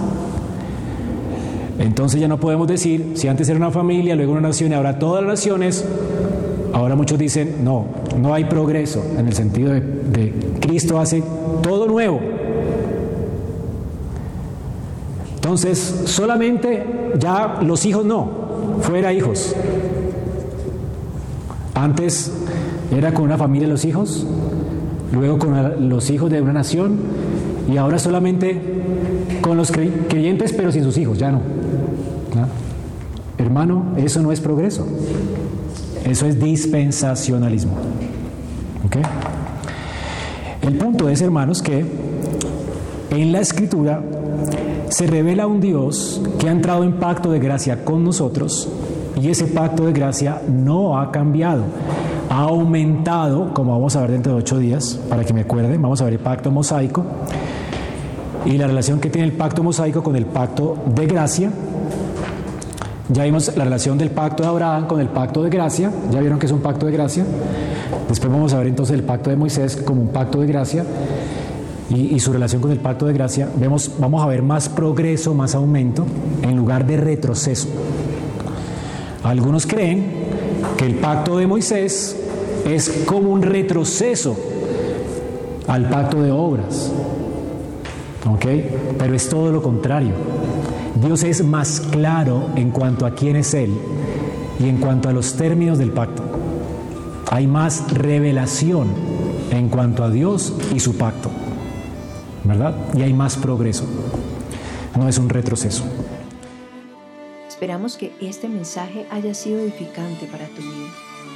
Entonces ya no podemos decir, si antes era una familia, luego una nación y ahora todas las naciones, ahora muchos dicen, no, no hay progreso en el sentido de, de Cristo hace todo nuevo. Entonces, solamente ya los hijos no, fuera hijos. Antes era con una familia los hijos, luego con los hijos de una nación y ahora solamente con los creyentes pero sin sus hijos, ya no. Hermano, eso no es progreso, eso es dispensacionalismo. El punto es, hermanos, que en la escritura se revela un Dios que ha entrado en pacto de gracia con nosotros y ese pacto de gracia no ha cambiado. Ha aumentado, como vamos a ver dentro de ocho días, para que me acuerden, vamos a ver el pacto mosaico y la relación que tiene el pacto mosaico con el pacto de gracia. Ya vimos la relación del pacto de Abraham con el pacto de gracia, ya vieron que es un pacto de gracia. Después vamos a ver entonces el pacto de Moisés como un pacto de gracia y, su relación con el pacto de gracia, vemos, vamos a ver más progreso, más aumento, en lugar de retroceso. Algunos creen que el pacto de Moisés es como un retroceso al pacto de obras. ¿Ok? Pero es todo lo contrario. Dios es más claro en cuanto a quién es Él y en cuanto a los términos del pacto. Hay más revelación en cuanto a Dios y su pacto. ¿Verdad? Y hay más progreso. No es un retroceso. Esperamos que este mensaje haya sido edificante para tu vida.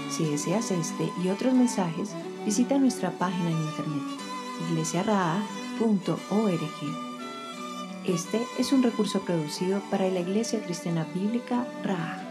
Si deseas este y otros mensajes, visita nuestra página en internet iglesiaraa.org. Este es un recurso producido para la Iglesia Cristiana Bíblica Raha.